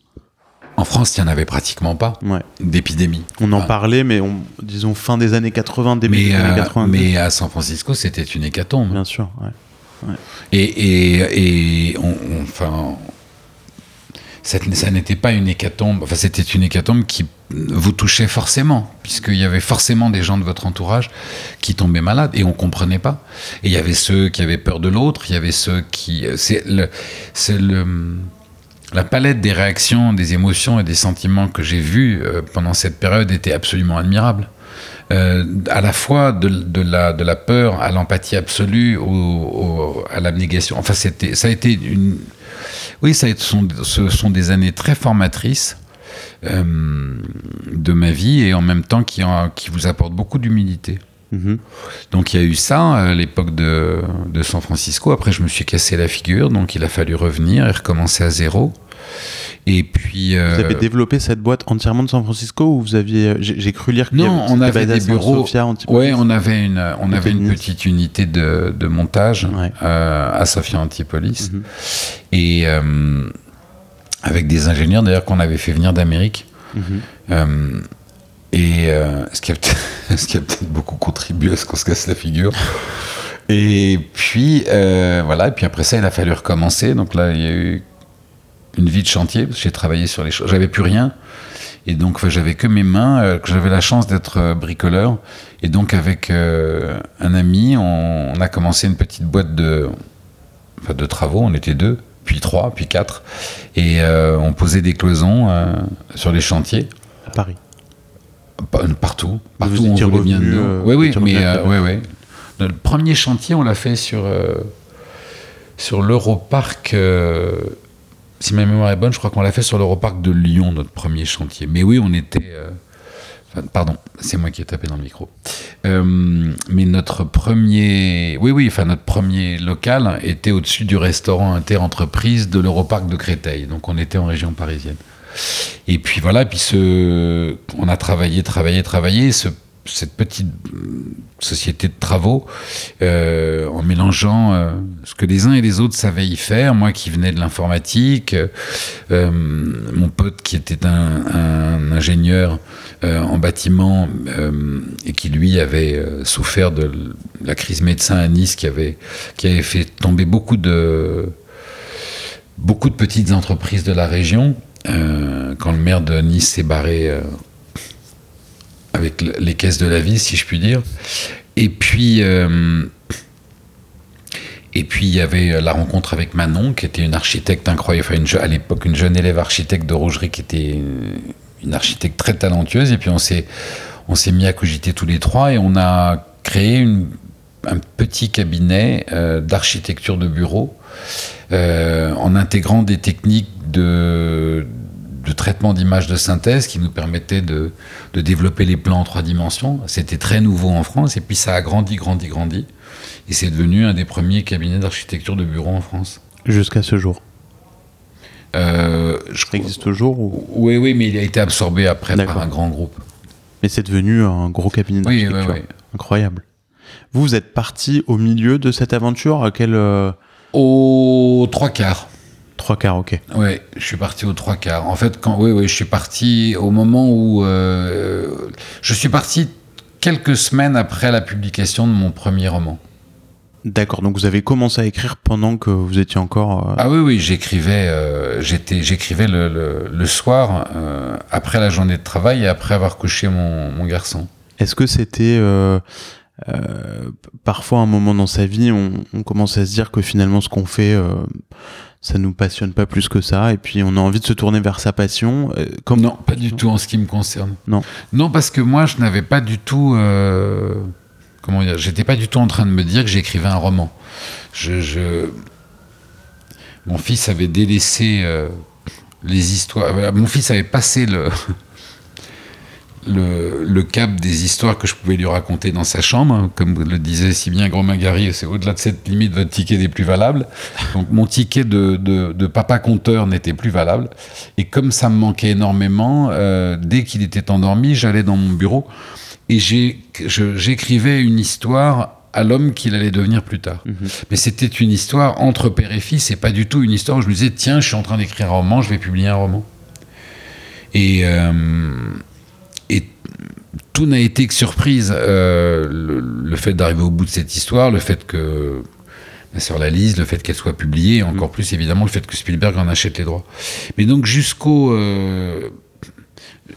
B: En France, il n'y en avait pratiquement pas
A: Ouais.
B: d'épidémie.
A: On en parlait, mais on, disons fin des années 80, début
B: Mais,
A: des années
B: euh,
A: 90.
B: mais à San Francisco, c'était une hécatombe.
A: Bien sûr, ouais.
B: Et, et, et on, on- enfin, ça, ça n'était pas une hécatombe, enfin, c'était une hécatombe qui vous touchait forcément, puisqu'il y avait forcément des gens de votre entourage qui tombaient malades et on comprenait pas. Et il y avait ceux qui avaient peur de l'autre, il y avait ceux qui. C'est le, c'est le, la palette des réactions, des émotions et des sentiments que j'ai vus euh, pendant cette période était absolument admirable. Euh, à la fois de, la, peur à l'empathie absolue, à l'abnégation. Enfin, c'était, ça a été une. Oui, ce sont, des années très formatrices euh, de ma vie et en même temps qui vous apportent beaucoup d'humilité.
A: Mhm.
B: Donc il y a eu ça à l'époque de, de San Francisco. Après, je me suis cassé la figure, donc il a fallu revenir et recommencer à zéro. Et puis. euh,
A: Vous avez développé cette boîte entièrement de San Francisco ou vous aviez. J'ai cru lire y
B: Non, on avait des bureaux.
A: Sofia, Antipolis.
B: Ouais, on avait une, on avait une petite unité de, de montage
A: Ouais.
B: euh, à Sofia Antipolis
A: Mhm.
B: et euh, avec des ingénieurs d'ailleurs qu'on avait fait venir d'Amérique.
A: Mhm.
B: Et euh, ce qui a peut-être beaucoup contribué à ce qu'on se casse la figure. Et puis euh, voilà, et puis après ça, il a fallu recommencer. Donc là, il y a eu une vie de chantier. J'ai travaillé sur les choses. J'avais plus rien. Et donc, j'avais que mes mains, euh, j'avais la chance d'être bricoleur. Et donc, avec un ami, on, a commencé une petite boîte de, de travaux. On était deux. puis trois, puis quatre. Et on posait des cloisons sur les chantiers.
A: À Paris.
B: Pa- Partout. Partout
A: Vous
B: où on voulait bien dedans.
A: euh,
B: oui, oui, mais euh, ouais, ouais. Le premier chantier, on l'a fait sur, euh, sur l'Europarc. euh, si ma mémoire est bonne, je crois qu'on l'a fait sur l'Europarc de Lyon, notre premier chantier. Mais oui, on était. euh, pardon, c'est moi qui ai tapé dans le micro. Mais notre premier. Oui, oui, enfin, notre premier local était au-dessus du restaurant inter-entreprise de l'Europarc de Créteil. Donc, on était en région parisienne. Et puis voilà, puis on a travaillé, travaillé, travaillé. Ce, cette petite société de travaux, euh, en mélangeant euh, ce que les uns et les autres savaient y faire, moi qui venais de l'informatique, euh, mon pote qui était un, un ingénieur en bâtiment et qui lui avait souffert de la crise médecin à Nice, qui avait, qui avait fait tomber beaucoup de, beaucoup de petites entreprises de la région. Euh, quand le maire de Nice s'est barré euh, avec le- les caisses de la ville, si je puis dire. Et puis, euh, et puis il y avait la rencontre avec Manon, qui était une architecte incroyable, à l'époque une jeune élève architecte de Rougerie, qui était une, architecte très talentueuse. Et puis on s'est, on s'est mis à cogiter tous les trois et on a créé un petit cabinet d'architecture de bureau en intégrant des techniques de, de traitement d'images de synthèse qui nous permettaient de, de développer les plans en trois dimensions. C'était très nouveau en France et puis ça a grandi, grandi, grandi. Et c'est devenu un des premiers cabinets d'architecture de bureau en France.
A: Jusqu'à ce jour.
B: Euh, je
A: Ça existe toujours ou...
B: Oui, oui, mais il a été absorbé après par un grand groupe.
A: Mais c'est devenu un gros cabinet
B: Oui,
A: d'architecture.
B: oui, oui.
A: Incroyable. Vous, vous êtes parti au milieu de cette aventure? À quel... euh,
B: Au trois quarts.
A: Trois quarts, ok.
B: Oui, je suis parti aux trois quarts. En fait, quand, oui, oui, je suis parti au moment où euh, je suis parti quelques semaines après la publication de mon premier roman.
A: D'accord, donc vous avez commencé à écrire pendant que vous étiez encore... euh,
B: Ah oui, oui, j'écrivais, euh, j'étais, j'écrivais le, le- le soir euh, après la journée de travail et après avoir couché mon, mon garçon.
A: Est-ce que c'était parfois un moment dans sa vie, on, on commence à se dire que finalement ce qu'on fait, ça nous passionne pas plus que ça, et puis on a envie de se tourner vers sa passion. euh, comme
B: Non, pas du tout en ce qui me concerne.
A: Non.
B: Non, parce que moi, je n'avais pas du tout. euh, comment dire J'étais pas du tout en train de me dire que j'écrivais un roman. Je, je- Mon fils avait délaissé euh, les histoires. Mon fils avait passé le. Le, le cap des histoires que je pouvais lui raconter dans sa chambre, comme le disait si bien Romain Gary, c'est au-delà de cette limite, votre ticket n'est plus valable. Donc mon ticket de, de- de papa conteur n'était plus valable. Et comme ça me manquait énormément, euh, dès qu'il était endormi, j'allais dans mon bureau et j'écrivais une histoire à l'homme qu'il allait devenir plus tard. Mais c'était une histoire entre père et fils et pas du tout une histoire où je me disais, tiens, je suis en train d'écrire un roman, je vais publier un roman. Et, euh, et tout n'a été que surprise. Euh, le, le fait d'arriver au bout de cette histoire, le fait que ma sœur la lise, le fait qu'elle soit publiée, et encore plus évidemment le fait que Spielberg en achète les droits. Mais donc jusqu'au euh,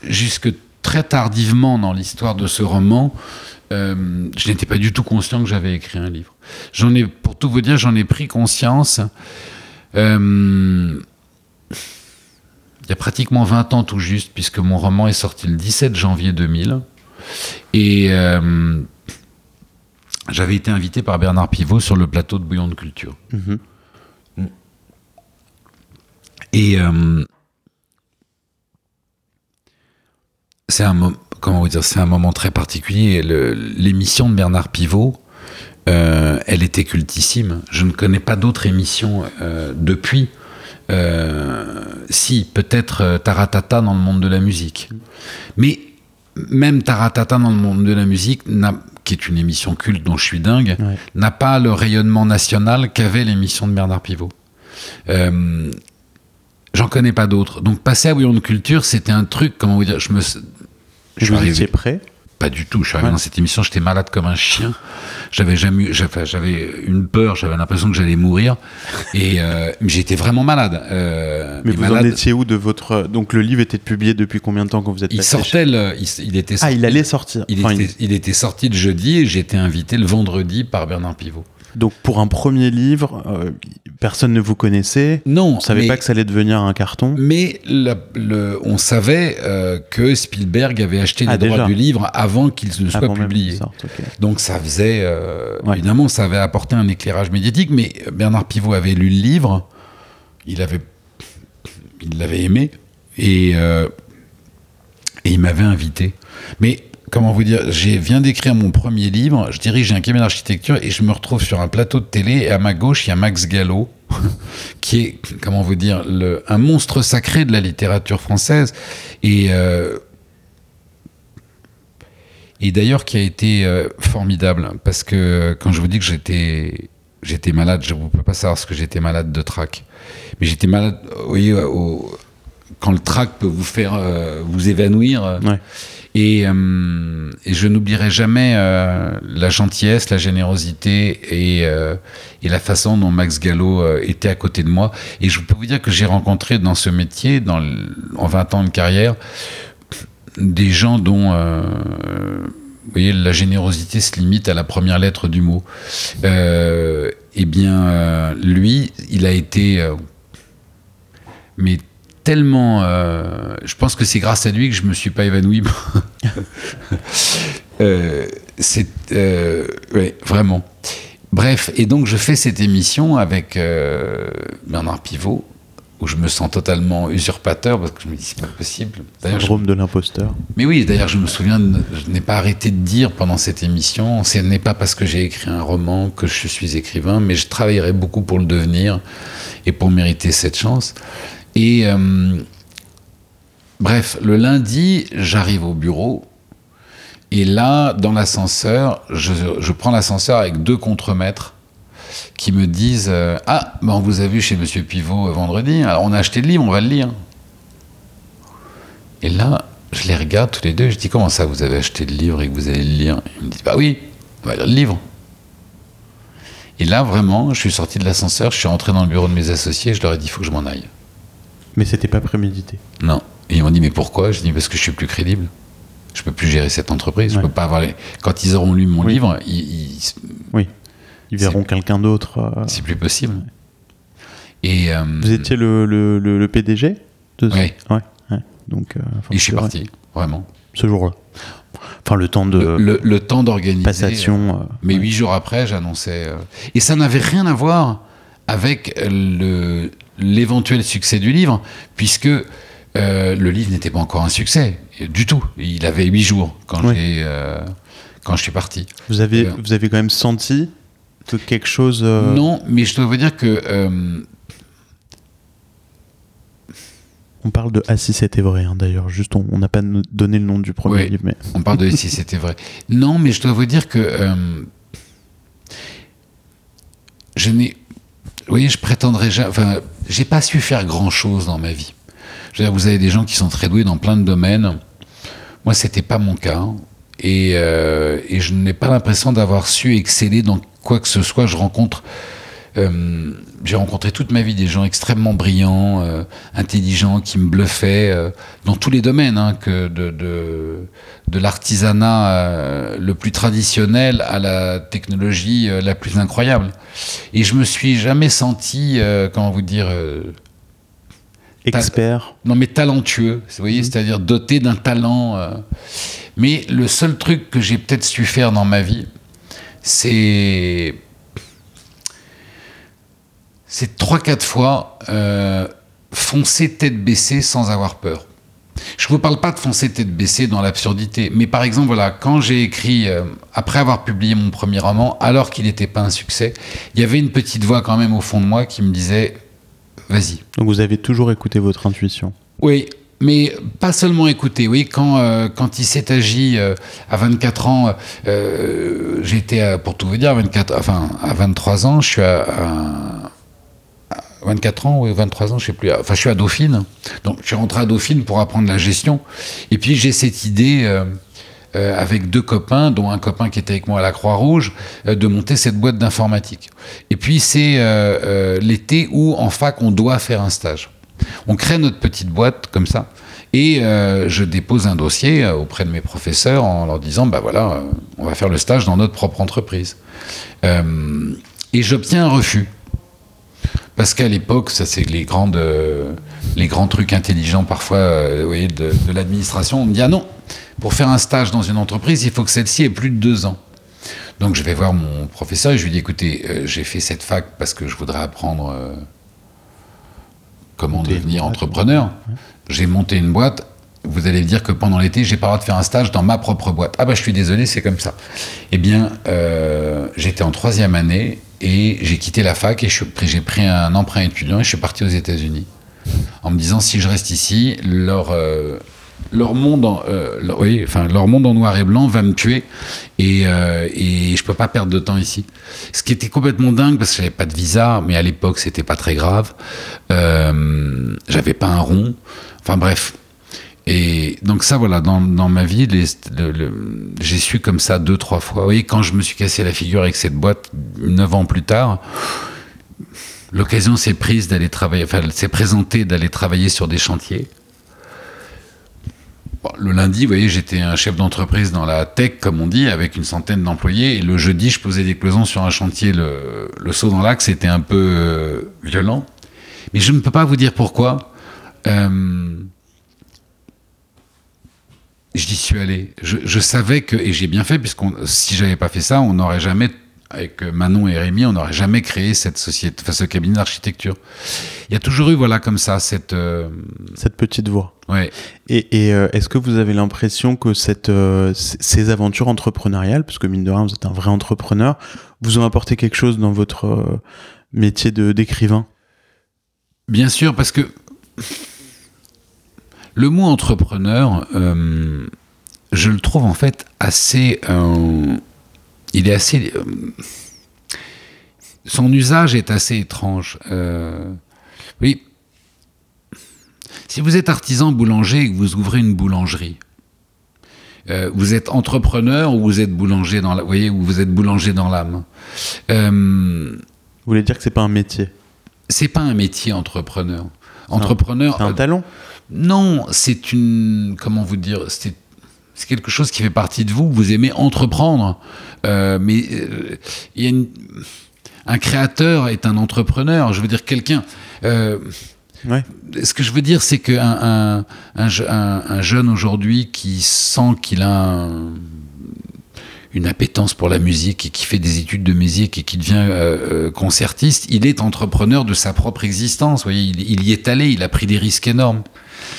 B: jusque très tardivement dans l'histoire de ce roman, euh, je n'étais pas du tout conscient que j'avais écrit un livre. J'en ai, pour tout vous dire, j'en ai pris conscience. euh, il y a pratiquement 20 ans tout juste, puisque mon roman est sorti le 17 janvier 2000. Et euh, j'avais été invité par Bernard Pivot sur le plateau de Bouillon de Culture.
A: Mhm.
B: Et euh, c'est un, comment dire, c'est un moment très particulier. L'émission de Bernard Pivot, euh, elle était cultissime. Je ne connais pas d'autres émissions euh, depuis. Si, peut-être Taratata dans le monde de la musique. Mais même Taratata dans le monde de la musique, qui est une émission culte dont je suis dingue,
A: Ouais.
B: n'a pas le rayonnement national qu'avait l'émission de Bernard Pivot. Euh, J'en connais pas d'autres. Donc passer à Bouillon de Culture, c'était un truc, comment vous dire, je me... Je suis arrivé-
A: prêt?
B: Pas du tout. Je suis arrivé
A: Ouais.
B: dans cette émission, j'étais malade comme un chien. J'avais jamais, eu- j'avais une peur, j'avais l'impression que j'allais mourir. Et euh, mais j'étais vraiment malade. Euh,
A: Mais vous
B: malade,
A: en étiez où de votre... Donc le livre était publié depuis combien de temps quand vous êtes
B: Il sortait, le- il, il était
A: Ah,
B: sorti,
A: il allait sortir.
B: il,
A: Enfin,
B: était, il était sorti le jeudi et j'ai été invité le vendredi par Bernard Pivot.
A: Donc pour un premier livre, euh, Personne ne vous connaissait.
B: Non,
A: On savait
B: mais-
A: pas que ça allait devenir un carton.
B: Mais la- le- on savait euh, que Spielberg avait acheté les
A: Ah,
B: droits
A: déjà.
B: du livre avant qu'il ne soit
A: avant même
B: publié.
A: sorte.
B: Donc ça faisait, euh,
A: Ouais.
B: évidemment, ça avait apporté un éclairage médiatique, mais Bernard Pivot avait lu le livre, il avait, il l'avait aimé, et, euh, et il m'avait invité. Mais comment vous dire, j'ai viens d'écrire mon premier livre, je dirige un cabinet d'architecture et je me retrouve sur un plateau de télé et à ma gauche il y a Max Gallo, qui est, comment vous dire, un monstre sacré de la littérature française et euh, d'ailleurs qui a été euh, formidable parce que quand je vous dis que j'étais malade, je ne peux pas savoir ce que j'étais malade de trac, mais j'étais malade, au- quand le trac peut vous faire euh, vous évanouir. Et, euh, et je n'oublierai jamais euh, la gentillesse, la générosité et, euh, et la façon dont Max Gallo était à côté de moi. Et je peux vous dire que j'ai rencontré dans ce métier, dans en 20 ans de carrière, des gens dont vous voyez, la générosité se limite à la première lettre du mot. Eh bien, lui, il a été, mais tellement. euh, je pense que c'est grâce à lui que je me suis pas évanoui. Euh, c'est euh, ouais, vraiment. Bref, et donc je fais cette émission avec euh, Bernard Pivot où je me sens totalement usurpateur parce que je me dis c'est pas possible. D'ailleurs, je-
A: Syndrome de l'imposteur.
B: mais oui, d'ailleurs, je me souviens, de- je n'ai pas arrêté de dire pendant cette émission, ce n'est pas parce que j'ai écrit un roman que je suis écrivain, mais je travaillerai beaucoup pour le devenir et pour mériter cette chance. Et euh, bref, le lundi, j'arrive au bureau. Et là, dans l'ascenseur, je, je prends l'ascenseur avec deux contremaîtres qui me disent euh, Ah, ben on vous a vu chez Monsieur Pivot euh, vendredi, alors on a acheté le livre, on va le lire. Et là, je les regarde tous les deux, je dis Comment ça, vous avez acheté le livre et que vous allez le lire? Ils me disent Bah oui, on va lire le livre. Et là, vraiment, je suis sorti de l'ascenseur, je suis rentré dans le bureau de mes associés, je leur ai dit Il faut que je m'en aille.
A: Mais c'était pas prémédité.
B: Non. Et ils m'ont dit Mais pourquoi? Je dis Parce que je suis plus crédible. Je peux plus gérer cette entreprise. Je peux pas avoir les... Quand ils auront lu mon
A: Oui.
B: livre, ils- ils-
A: Oui. Ils verront quelqu'un d'autre. euh.
B: c'est plus possible. Et, euh,
A: Vous étiez le, le, le, le PDG de ce-
B: Ouais.
A: ouais. ouais. Donc, euh,
B: et je suis parti, vraiment.
A: Ce jour-là. Enfin, le temps de
B: Le, le- le temps d'organiser.
A: passation. euh,
B: Mais
A: ouais.
B: huit jours après, j'annonçais. euh, Et ça n'avait rien à voir avec le- l'éventuel succès du livre, puisque euh, le livre n'était pas encore un succès du tout. Il avait huit jours quand
A: Oui.
B: j'ai euh, quand je suis parti.
A: Vous avez,
B: Bien.
A: vous avez quand même senti que quelque chose. euh,
B: Non, mais je dois vous dire que euh,
A: On parle de Ah si c'était vrai, hein, d'ailleurs. Juste, on n'a pas donné le nom du premier livre, mais.
B: on parle de si c'était vrai. Non, mais je dois vous dire que euh, je n'ai, vous voyez, je prétendrai jamais. Enfin, j'ai pas su faire grand chose dans ma vie. Je veux dire, vous avez des gens qui sont très doués dans plein de domaines. Moi, c'était pas mon cas. Et, euh, et je n'ai pas l'impression d'avoir su exceller dans quoi que ce soit. Je rencontre, euh, j'ai rencontré toute ma vie des gens extrêmement brillants, euh, intelligents, qui me bluffaient euh, dans tous les domaines, hein, que de, de, de l'artisanat le plus traditionnel à la technologie la plus incroyable. Et je me suis jamais senti, comment vous dire,
A: Expert.
B: non mais talentueux, vous voyez, c'est-à-dire doté d'un talent. Mais le seul truc que j'ai peut-être su faire dans ma vie, c'est c'est trois quatre fois euh, foncer tête baissée sans avoir peur. Je vous parle pas de foncer tête baissée dans l'absurdité, mais par exemple voilà, quand j'ai écrit euh, après avoir publié mon premier roman, alors qu'il n'était pas un succès, il y avait une petite voix quand même au fond de moi qui me disait vas-y,
A: Donc vous avez toujours écouté votre intuition.
B: oui, mais pas seulement écouter. Oui, quand, euh, quand il s'est agi euh, à 24 ans, euh, j'étais, pour tout vous dire, à 24, enfin, à 23 ans, je suis à 24 ans ou 23 ans, je sais plus. Enfin, je suis à Dauphine. Donc, je suis rentré à Dauphine pour apprendre la gestion. Et puis, j'ai cette idée. euh, euh, avec deux copains, dont un copain qui était avec moi à la Croix-Rouge, euh, de monter cette boîte d'informatique. Et puis c'est l'été où en fac on doit faire un stage. On crée notre petite boîte comme ça, et je dépose un dossier auprès de mes professeurs en leur disant, bah voilà, on va faire le stage dans notre propre entreprise. Et j'obtiens un refus. Parce qu'à l'époque, ça c'est les grandes, euh, les grands trucs intelligents parfois, euh, vous voyez, de, de l'administration. On me dit ah non, pour faire un stage dans une entreprise, il faut que celle-ci ait plus de deux ans. Donc je vais voir mon professeur et je lui dis écoutez, euh, j'ai fait cette fac parce que je voudrais apprendre euh, comment devenir entrepreneur. J'ai monté une boîte. Vous allez me dire que pendant l'été, j'ai pas le droit de faire un stage dans ma propre boîte. Ah bah je suis désolé, c'est comme ça. Eh bien, euh, j'étais en troisième année et j'ai quitté la fac et j'ai pris un emprunt étudiant et je suis parti aux États-Unis en me disant si je reste ici, leur euh, leur monde, en, euh, oui, enfin leur monde en noir et blanc va me tuer et, euh, et je peux pas perdre de temps ici. Ce qui était complètement dingue parce que j'avais pas de visa, mais à l'époque c'était pas très grave. Euh, j'avais pas un rond. Enfin bref. Et donc ça, voilà, dans, ma vie, j'ai su comme ça deux, trois fois. Vous voyez, quand je me suis cassé la figure avec cette boîte, neuf ans plus tard, l'occasion s'est prise d'aller travailler, enfin, s'est présentée d'aller travailler sur des chantiers. Bon, le lundi, vous voyez, j'étais un chef d'entreprise dans la tech, comme on dit, avec une centaine d'employés. Et le jeudi, je posais des cloisons sur un chantier. Le, le saut dans l'axe était un peu euh, violent. Mais je ne peux pas vous dire pourquoi. Euh, j'y suis allé. Je, je savais que, et j'ai bien fait, puisque si j'avais pas fait ça, on n'aurait jamais, avec Manon et Rémi, on n'aurait jamais créé cette société, enfin, ce cabinet d'architecture. Il y a toujours eu, voilà, comme ça, cette. euh,
A: Cette petite voix.
B: ouais.
A: Et, et, euh, est-ce que vous avez l'impression que cette, euh, ces aventures entrepreneuriales, parce que mine de rien, vous êtes un vrai entrepreneur, vous ont apporté quelque chose dans votre euh, métier de d'écrivain?
B: Bien sûr, parce que le mot entrepreneur, euh, je le trouve en fait assez. euh, il est assez. euh, son usage est assez étrange. Oui. Si vous êtes artisan boulanger et que vous ouvrez une boulangerie, euh, vous êtes entrepreneur ou vous êtes boulanger dans la, vous voyez, ou vous êtes boulanger dans l'âme. Euh,
A: Vous voulez dire que c'est pas un métier?
B: C'est pas un métier entrepreneur. Entrepreneur,
A: C'est un
B: euh,
A: talent?
B: Non, c'est une. Comment vous dire C'est c'est quelque chose qui fait partie de vous. Vous aimez entreprendre. Euh, mais euh, il y a une- un créateur est un entrepreneur. Je veux dire, quelqu'un. euh,
A: Ouais.
B: ce que je veux dire, c'est qu'un un, un- un jeune aujourd'hui qui sent qu'il a un- une appétence pour la musique et qui fait des études de musique et qui devient euh, euh, concertiste, il est entrepreneur de sa propre existence. Vous voyez, il, il y est allé, il a pris des risques énormes.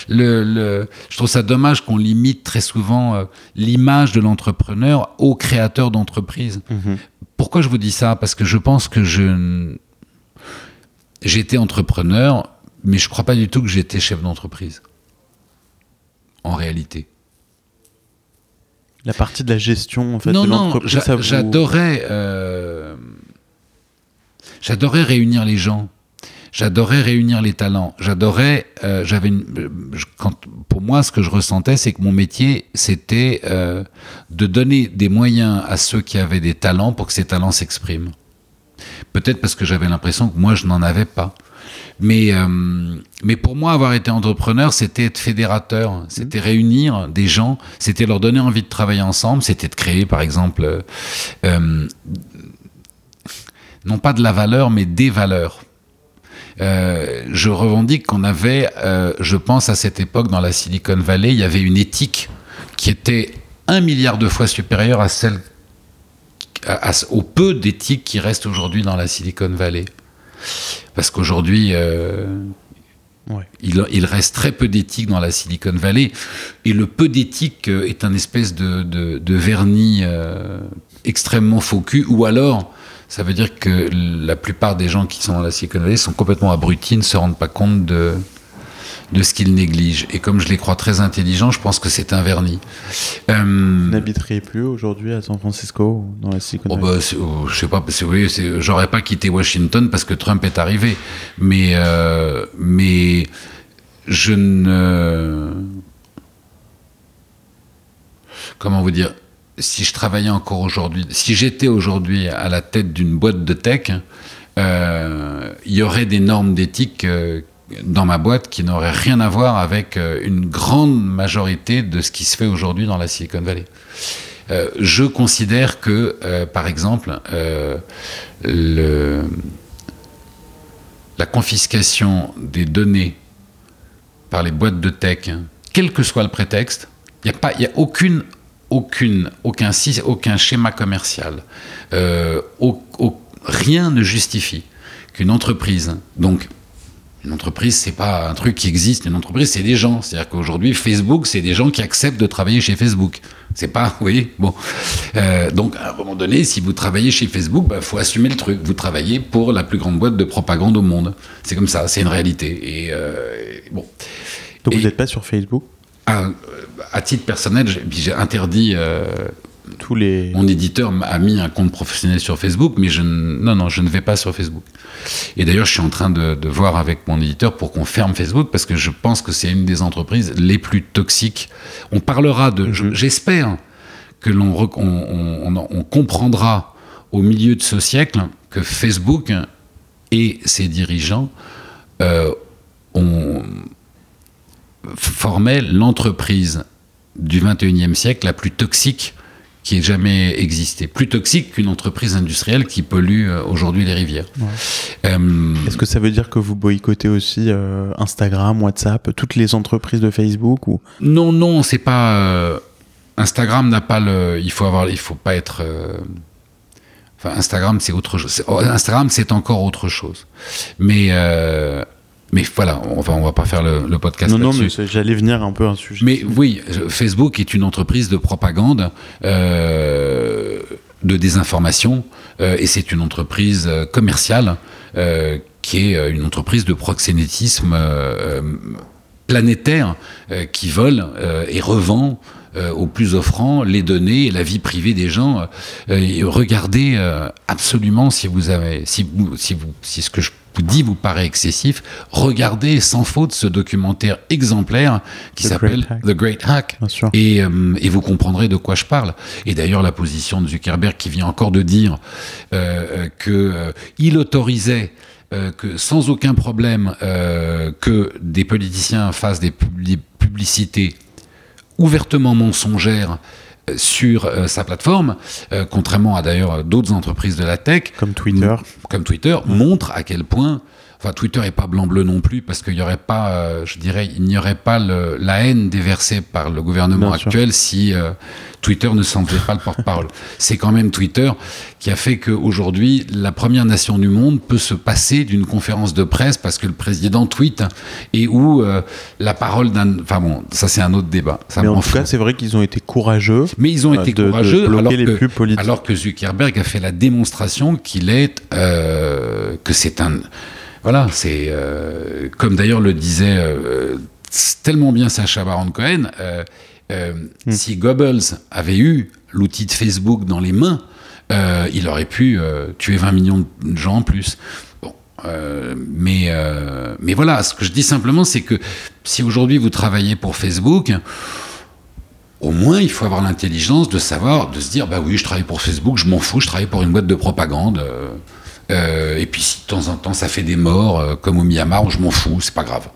B: Le, le- je trouve ça dommage qu'on limite très souvent euh, l'image de l'entrepreneur au créateur d'entreprise.
A: Mhm.
B: Pourquoi je vous dis ça? Parce que je pense que je j'étais entrepreneur, mais je crois pas du tout que j'étais chef d'entreprise. En réalité.
A: La partie de la gestion en fait,
B: non,
A: de
B: non, j'adorais, euh, j'adorais réunir les gens. J'adorais réunir les talents. J'adorais, euh, j'avais une, euh, pour moi, ce que je ressentais, c'est que mon métier, c'était euh, de donner des moyens à ceux qui avaient des talents pour que ces talents s'expriment. Peut-être parce que j'avais l'impression que moi, je n'en avais pas. Mais, euh, mais pour moi, avoir été entrepreneur, c'était être fédérateur, c'était réunir des gens, c'était leur donner envie de travailler ensemble, c'était de créer, par exemple, euh, euh, non pas de la valeur, mais des valeurs. Euh, je revendique qu'on avait, je pense à cette époque dans la Silicon Valley, il y avait une éthique qui était un milliard de fois supérieure à celle, à- à- au peu d'éthique qui reste aujourd'hui dans la Silicon Valley. Parce qu'aujourd'hui, euh,
A: Ouais.
B: il, il reste très peu d'éthique dans la Silicon Valley. Et le peu d'éthique euh, est un espèce de, de- de vernis euh, extrêmement faux cul. Ou alors, ça veut dire que la plupart des gens qui sont dans la Silicon Valley sont complètement abrutis, ne se rendent pas compte de, de ce qu'ils négligent. Et comme je les crois très intelligents, je pense que c'est un vernis. Euh,
A: Vous n'habiteriez plus aujourd'hui à San Francisco dans la Silicon
B: Oh bah, oh, je sais pas, vous voyez, j'aurais pas quitté Washington parce que Trump est arrivé. Mais, euh, mais je ne. Comment vous dire Si je travaillais encore aujourd'hui, si j'étais aujourd'hui à la tête d'une boîte de tech, euh, il y aurait des normes d'éthique euh, dans ma boîte qui n'auraient rien à voir avec euh, une grande majorité de ce qui se fait aujourd'hui dans la Silicon Valley. Euh, je considère que, euh, par exemple, le, la confiscation des données par les boîtes de tech, quel que soit le prétexte, il n'y a, pas, a aucune, aucune, aucun, schéma commercial, rien ne justifie qu'une entreprise, donc une entreprise, c'est pas un truc qui existe. Une entreprise, c'est des gens. C'est-à-dire qu'aujourd'hui, Facebook, c'est des gens qui acceptent de travailler chez Facebook. C'est pas, vous voyez, bon. Euh, donc, à un moment donné, si vous travaillez chez Facebook, il bah, faut assumer le truc. Vous travaillez pour la plus grande boîte de propagande au monde. C'est comme ça, c'est une réalité. Et euh, bon.
A: Donc, vous n'êtes pas sur Facebook?
B: À, à, titre personnel, j'ai interdit euh,
A: tous les.
B: Mon éditeur a mis un compte professionnel sur Facebook, mais je non non, je ne vais pas sur Facebook. Et d'ailleurs, je suis en train de, voir avec mon éditeur pour qu'on ferme Facebook parce que je pense que c'est une des entreprises les plus toxiques. On parlera de, mhm. j'espère que l'on on, comprendra au milieu de ce siècle que Facebook et ses dirigeants euh, ont formé l'entreprise du 21e siècle la plus toxique qui ait jamais existé. Plus toxique qu'une entreprise industrielle qui pollue euh, aujourd'hui les rivières.
A: Euh, Est-ce que ça veut dire que vous boycottez aussi euh, Instagram, WhatsApp, toutes les entreprises de Facebook ou?
B: Non, non, c'est pas. Instagram n'a pas le. Il faut avoir. Il faut pas être. Enfin, Instagram, c'est autre chose. Instagram, c'est encore autre chose. Mais mais voilà, on va, on va pas faire le, podcast
A: Non, non, mais j'allais venir un peu à un sujet.
B: Mais oui, Facebook est une entreprise de propagande, euh, de désinformation, euh, et c'est une entreprise euh, commerciale qui est une entreprise de proxénétisme planétaire qui vole et revend aux plus offrants les données et la vie privée des gens. regardez absolument si vous avez, si vous, si vous, si ce que je dit vous paraît excessif, regardez sans faute ce documentaire exemplaire qui s'appelle The Great Hack. Et, euh, et, vous comprendrez de quoi je parle. Et d'ailleurs, la position de Zuckerberg qui vient encore de dire euh, euh qu'il euh, autorisait que sans aucun problème que des politiciens fassent des publicités ouvertement mensongères sur euh, sa plateforme, euh, contrairement à d'ailleurs d'autres entreprises de la tech,
A: comme Twitter,
B: comme Twitter, montre à quel point Enfin, Twitter est pas blanc-bleu non plus parce qu'il y aurait pas, euh, je dirais, il n'y aurait pas le, la haine déversée par le gouvernement actuel si euh, Twitter ne s'en faisait pas le porte-parole. C'est quand même Twitter qui a fait qu'aujourd'hui, la première nation du monde peut se passer d'une conférence de presse parce que le président tweet et où euh, la parole d'un, enfin bon, ça c'est un autre débat.
A: Mais en tout cas, c'est vrai qu'ils ont été courageux.
B: Mais ils ont été courageux alors, que, alors que Zuckerberg a fait la démonstration qu'il est, que c'est un voilà, c'est euh, comme d'ailleurs le disait euh, tellement bien Sacha Baron Cohen. Euh, hmm. Si Goebbels avait eu l'outil de Facebook dans les mains, il aurait pu tuer 20 millions de gens en plus. Bon, mais, mais voilà, ce que je dis simplement, c'est que si aujourd'hui vous travaillez pour Facebook, au moins il faut avoir l'intelligence de savoir, de se dire, bah oui, je travaille pour Facebook, je m'en fous, je travaille pour une boîte de propagande. Euh, et puis si de temps en temps ça fait des morts, euh, comme au Myanmar, je m'en fous, c'est pas grave.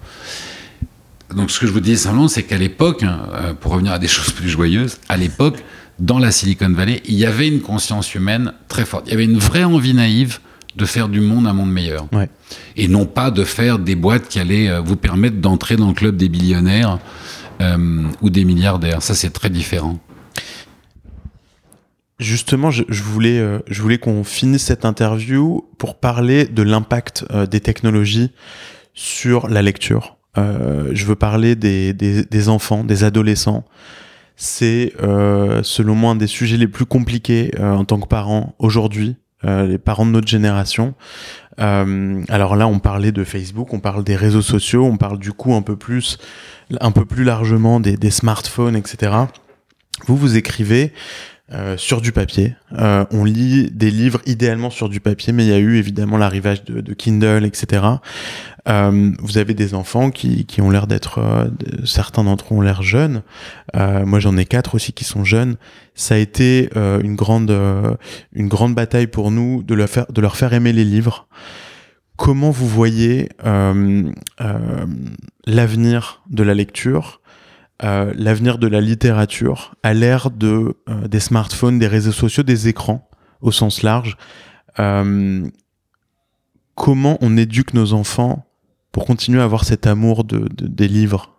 B: Donc ce que je vous disais simplement, c'est qu'à l'époque, hein, euh, pour revenir à des choses plus joyeuses, à l'époque, dans la Silicon Valley, il y avait une conscience humaine très forte. Il y avait une vraie envie naïve de faire du monde un monde meilleur. Et non pas de faire des boîtes qui allaient vous permettre d'entrer dans le club des billionnaires ou des milliardaires. Ça, c'est très différent.
A: Justement, je, voulais, euh, je voulais qu'on finisse cette interview pour parler de l'impact euh, des technologies sur la lecture. Euh, je veux parler des, des, des, enfants, des adolescents. C'est, selon moi, un des sujets les plus compliqués en tant que parent aujourd'hui, les parents de notre génération. alors là, on parlait de Facebook, on parle des réseaux sociaux, on parle du coup un peu plus, un peu plus largement des, des smartphones, etc. Vous, vous écrivez euh, sur du papier. Euh, on lit des livres idéalement sur du papier, mais il y a eu évidemment l'arrivage de, de, Kindle, etc. Euh, vous avez des enfants qui, qui ont l'air d'être, euh, certains d'entre eux ont l'air jeunes. Euh, moi, j'en ai quatre aussi qui sont jeunes. Ça a été une grande, une grande bataille pour nous de leur faire, de leur faire aimer les livres. Comment vous voyez l'avenir de la lecture euh, l'avenir de la littérature à l'ère de euh, des smartphones, des réseaux sociaux, des écrans au sens large. Euh, comment on éduque nos enfants pour continuer à avoir cet amour de, de- des livres?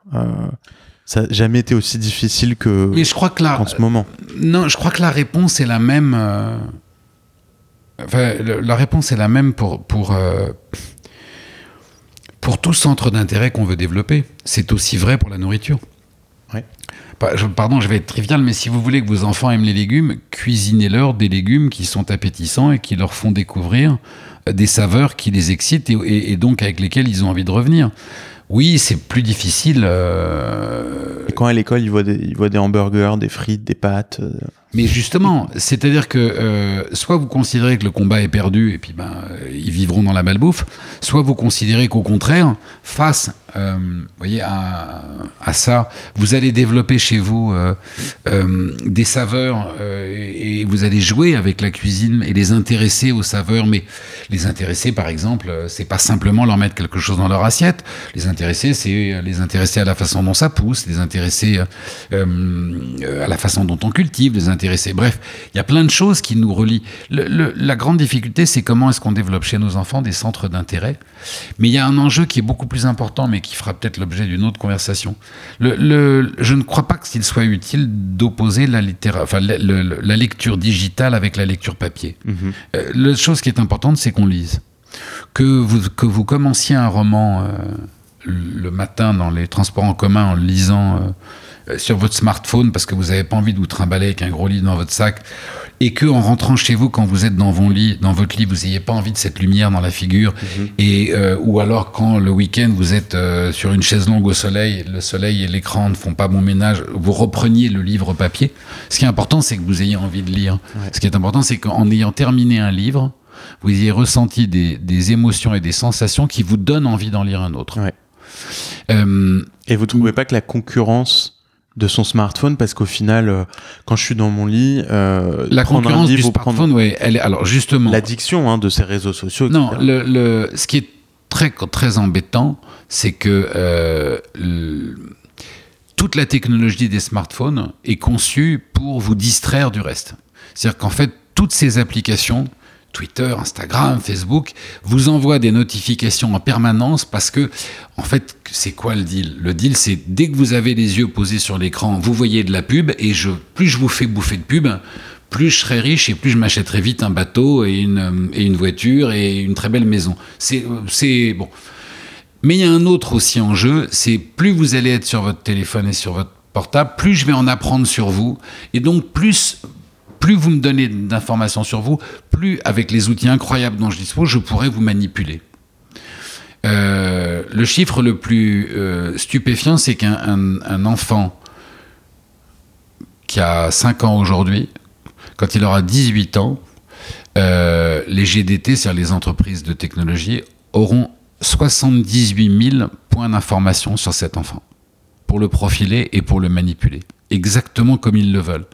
A: Ça n'a jamais été aussi difficile que
B: Mais je crois que là,
A: en ce moment.
B: Non, je crois que la réponse est la même. Enfin, le- la réponse est la même pour pour pour tout centre d'intérêt qu'on veut développer. C'est aussi vrai pour la nourriture. Pardon, je vais être trivial, mais si vous voulez que vos enfants aiment les légumes, cuisinez-leur des légumes qui sont appétissants et qui leur font découvrir euh, des saveurs qui les excitent et, et- et donc avec lesquelles ils ont envie de revenir. Oui, c'est plus difficile. euh,
A: quand à l'école, ils voient, des, ils voient des hamburgers, des frites, des pâtes. euh,
B: Mais justement, c'est-à-dire que euh, soit vous considérez que le combat est perdu et puis ben euh, ils vivront dans la malbouffe, soit vous considérez qu'au contraire, face, euh, voyez, à, à ça, vous allez développer chez vous euh, euh, des saveurs euh, et, et vous allez jouer avec la cuisine et les intéresser aux saveurs. Mais les intéresser, par exemple, c'est pas simplement leur mettre quelque chose dans leur assiette. Les intéresser, c'est les intéresser à la façon dont ça pousse, les intéresser à la façon dont on cultive, les Bref, il y a plein de choses qui nous relient. Le- le- la grande difficulté, c'est comment est-ce qu'on développe chez nos enfants des centres d'intérêt. Mais il y a un enjeu qui est beaucoup plus important, mais qui fera peut-être l'objet d'une autre conversation. Le, je ne crois pas qu'il soit utile d'opposer la, enfin, lecture digitale avec la lecture papier. Euh, la chose qui est importante, c'est qu'on lise. Que vous, que vous commenciez un roman euh, le matin dans les transports en commun en lisant euh, sur votre smartphone parce que vous n'avez pas envie de vous trimballer avec un gros livre dans votre sac et que en rentrant chez vous quand vous êtes dans, vos lit, dans votre lit vous n'ayez pas envie de cette lumière dans la figure et euh, ou alors quand le week-end vous êtes euh, sur une chaise longue au soleil le soleil et l'écran ne font pas bon ménage vous repreniez le livre papier. Ce qui est important c'est que vous ayez envie de lire. Ce qui est important c'est qu'en ayant terminé un livre vous ayez ressenti des, des émotions et des sensations qui vous donnent envie d'en lire un autre.
A: Ouais.
B: Euh,
A: Et vous trouvez pas que la concurrence de son smartphone, parce qu'au final, euh, quand je suis dans mon lit, euh,
B: la
A: prendre un
B: concurrence du
A: livre ou
B: smartphone,
A: prendre
B: ouais, elle est, alors justement,
A: l'addiction hein, de ces réseaux sociaux.
B: non, le, le- ce qui est très, très embêtant, c'est que euh, le- toute la technologie des smartphones est conçue pour vous distraire du reste. C'est-à-dire qu'en fait, toutes ces applications, Twitter, Instagram, Facebook, vous envoient des notifications en permanence parce que, en fait, c'est quoi le deal? Le deal, c'est dès que vous avez les yeux posés sur l'écran, vous voyez de la pub et je, plus je vous fais bouffer de pub, plus je serai riche et plus je m'achèterai vite un bateau et une, et une voiture et une très belle maison. C'est bon. Mais il y a un autre aussi en jeu, c'est plus vous allez être sur votre téléphone et sur votre portable, plus je vais en apprendre sur vous. Et donc, plus, plus vous me donnez d'informations sur vous, plus avec les outils incroyables dont je dispose, je pourrai vous manipuler. Euh, le chiffre le plus euh, stupéfiant, c'est qu'un un- un enfant qui a 5 ans aujourd'hui, quand il aura 18 ans, euh, les GDT, c'est-à-dire les entreprises de technologie, auront 78 000 points d'information sur cet enfant pour le profiler et pour le manipuler, exactement comme ils le veulent.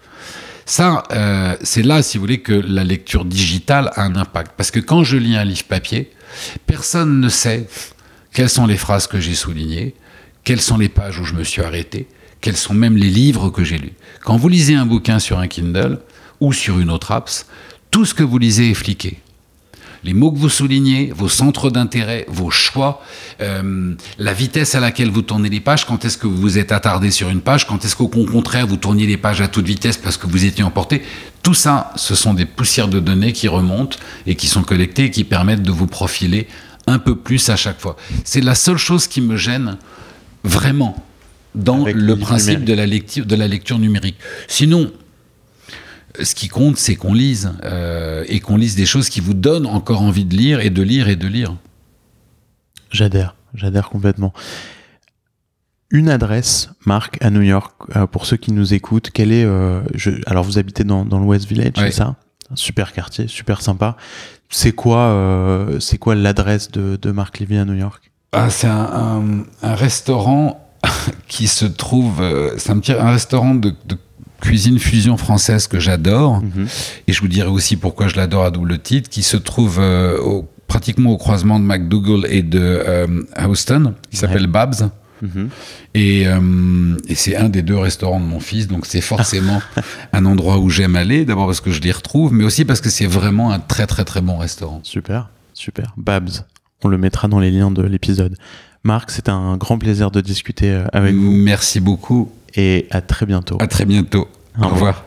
B: Ça, euh, c'est là, si vous voulez, que la lecture digitale a un impact. Parce que quand je lis un livre papier, personne ne sait quelles sont les phrases que j'ai soulignées, quelles sont les pages où je me suis arrêté, quels sont même les livres que j'ai lus. Quand vous lisez un bouquin sur un Kindle ou sur une autre apps, tout ce que vous lisez est fliqué les mots que vous soulignez, vos centres d'intérêt, vos choix, euh, la vitesse à laquelle vous tournez les pages, quand est-ce que vous vous êtes attardé sur une page, quand est-ce qu'au contraire vous tourniez les pages à toute vitesse parce que vous étiez emporté. Tout ça, ce sont des poussières de données qui remontent et qui sont collectées et qui permettent de vous profiler un peu plus à chaque fois. C'est la seule chose qui me gêne vraiment dans
A: Avec
B: le principe
A: numérique.
B: de la, lecture, de la lecture numérique. Sinon, ce qui compte, c'est qu'on lise euh, et qu'on lise des choses qui vous donnent encore envie de lire et de lire et de lire.
A: J'adhère, j'adhère complètement. Une adresse, Marc, à New York, euh, pour ceux qui nous écoutent, quelle est... euh, je, alors vous habitez dans, dans le West Village,
B: Ouais.
A: c'est ça? Un super quartier, super sympa. C'est quoi, c'est quoi l'adresse de, de Marc Levy à New York?
B: Ah, c'est un, un- un restaurant qui se trouve. c'est un petit un restaurant de, de cuisine fusion française que j'adore.
A: Mhm.
B: Et je vous dirai aussi pourquoi je l'adore à double titre, qui se trouve euh, au- pratiquement au croisement de McDougall et de euh, Houston, qui s'appelle Babs.
A: Mhm.
B: Et, euh, et c'est un des deux restaurants de mon fils, donc c'est forcément un endroit où j'aime aller, d'abord parce que je les retrouve, mais aussi parce que c'est vraiment un très très très bon restaurant.
A: Super. Super. Babs, on le mettra dans les liens de l'épisode. Marc, c'était un grand plaisir de discuter avec vous
B: Merci beaucoup.
A: et à très bientôt.
B: À très bientôt. Au revoir.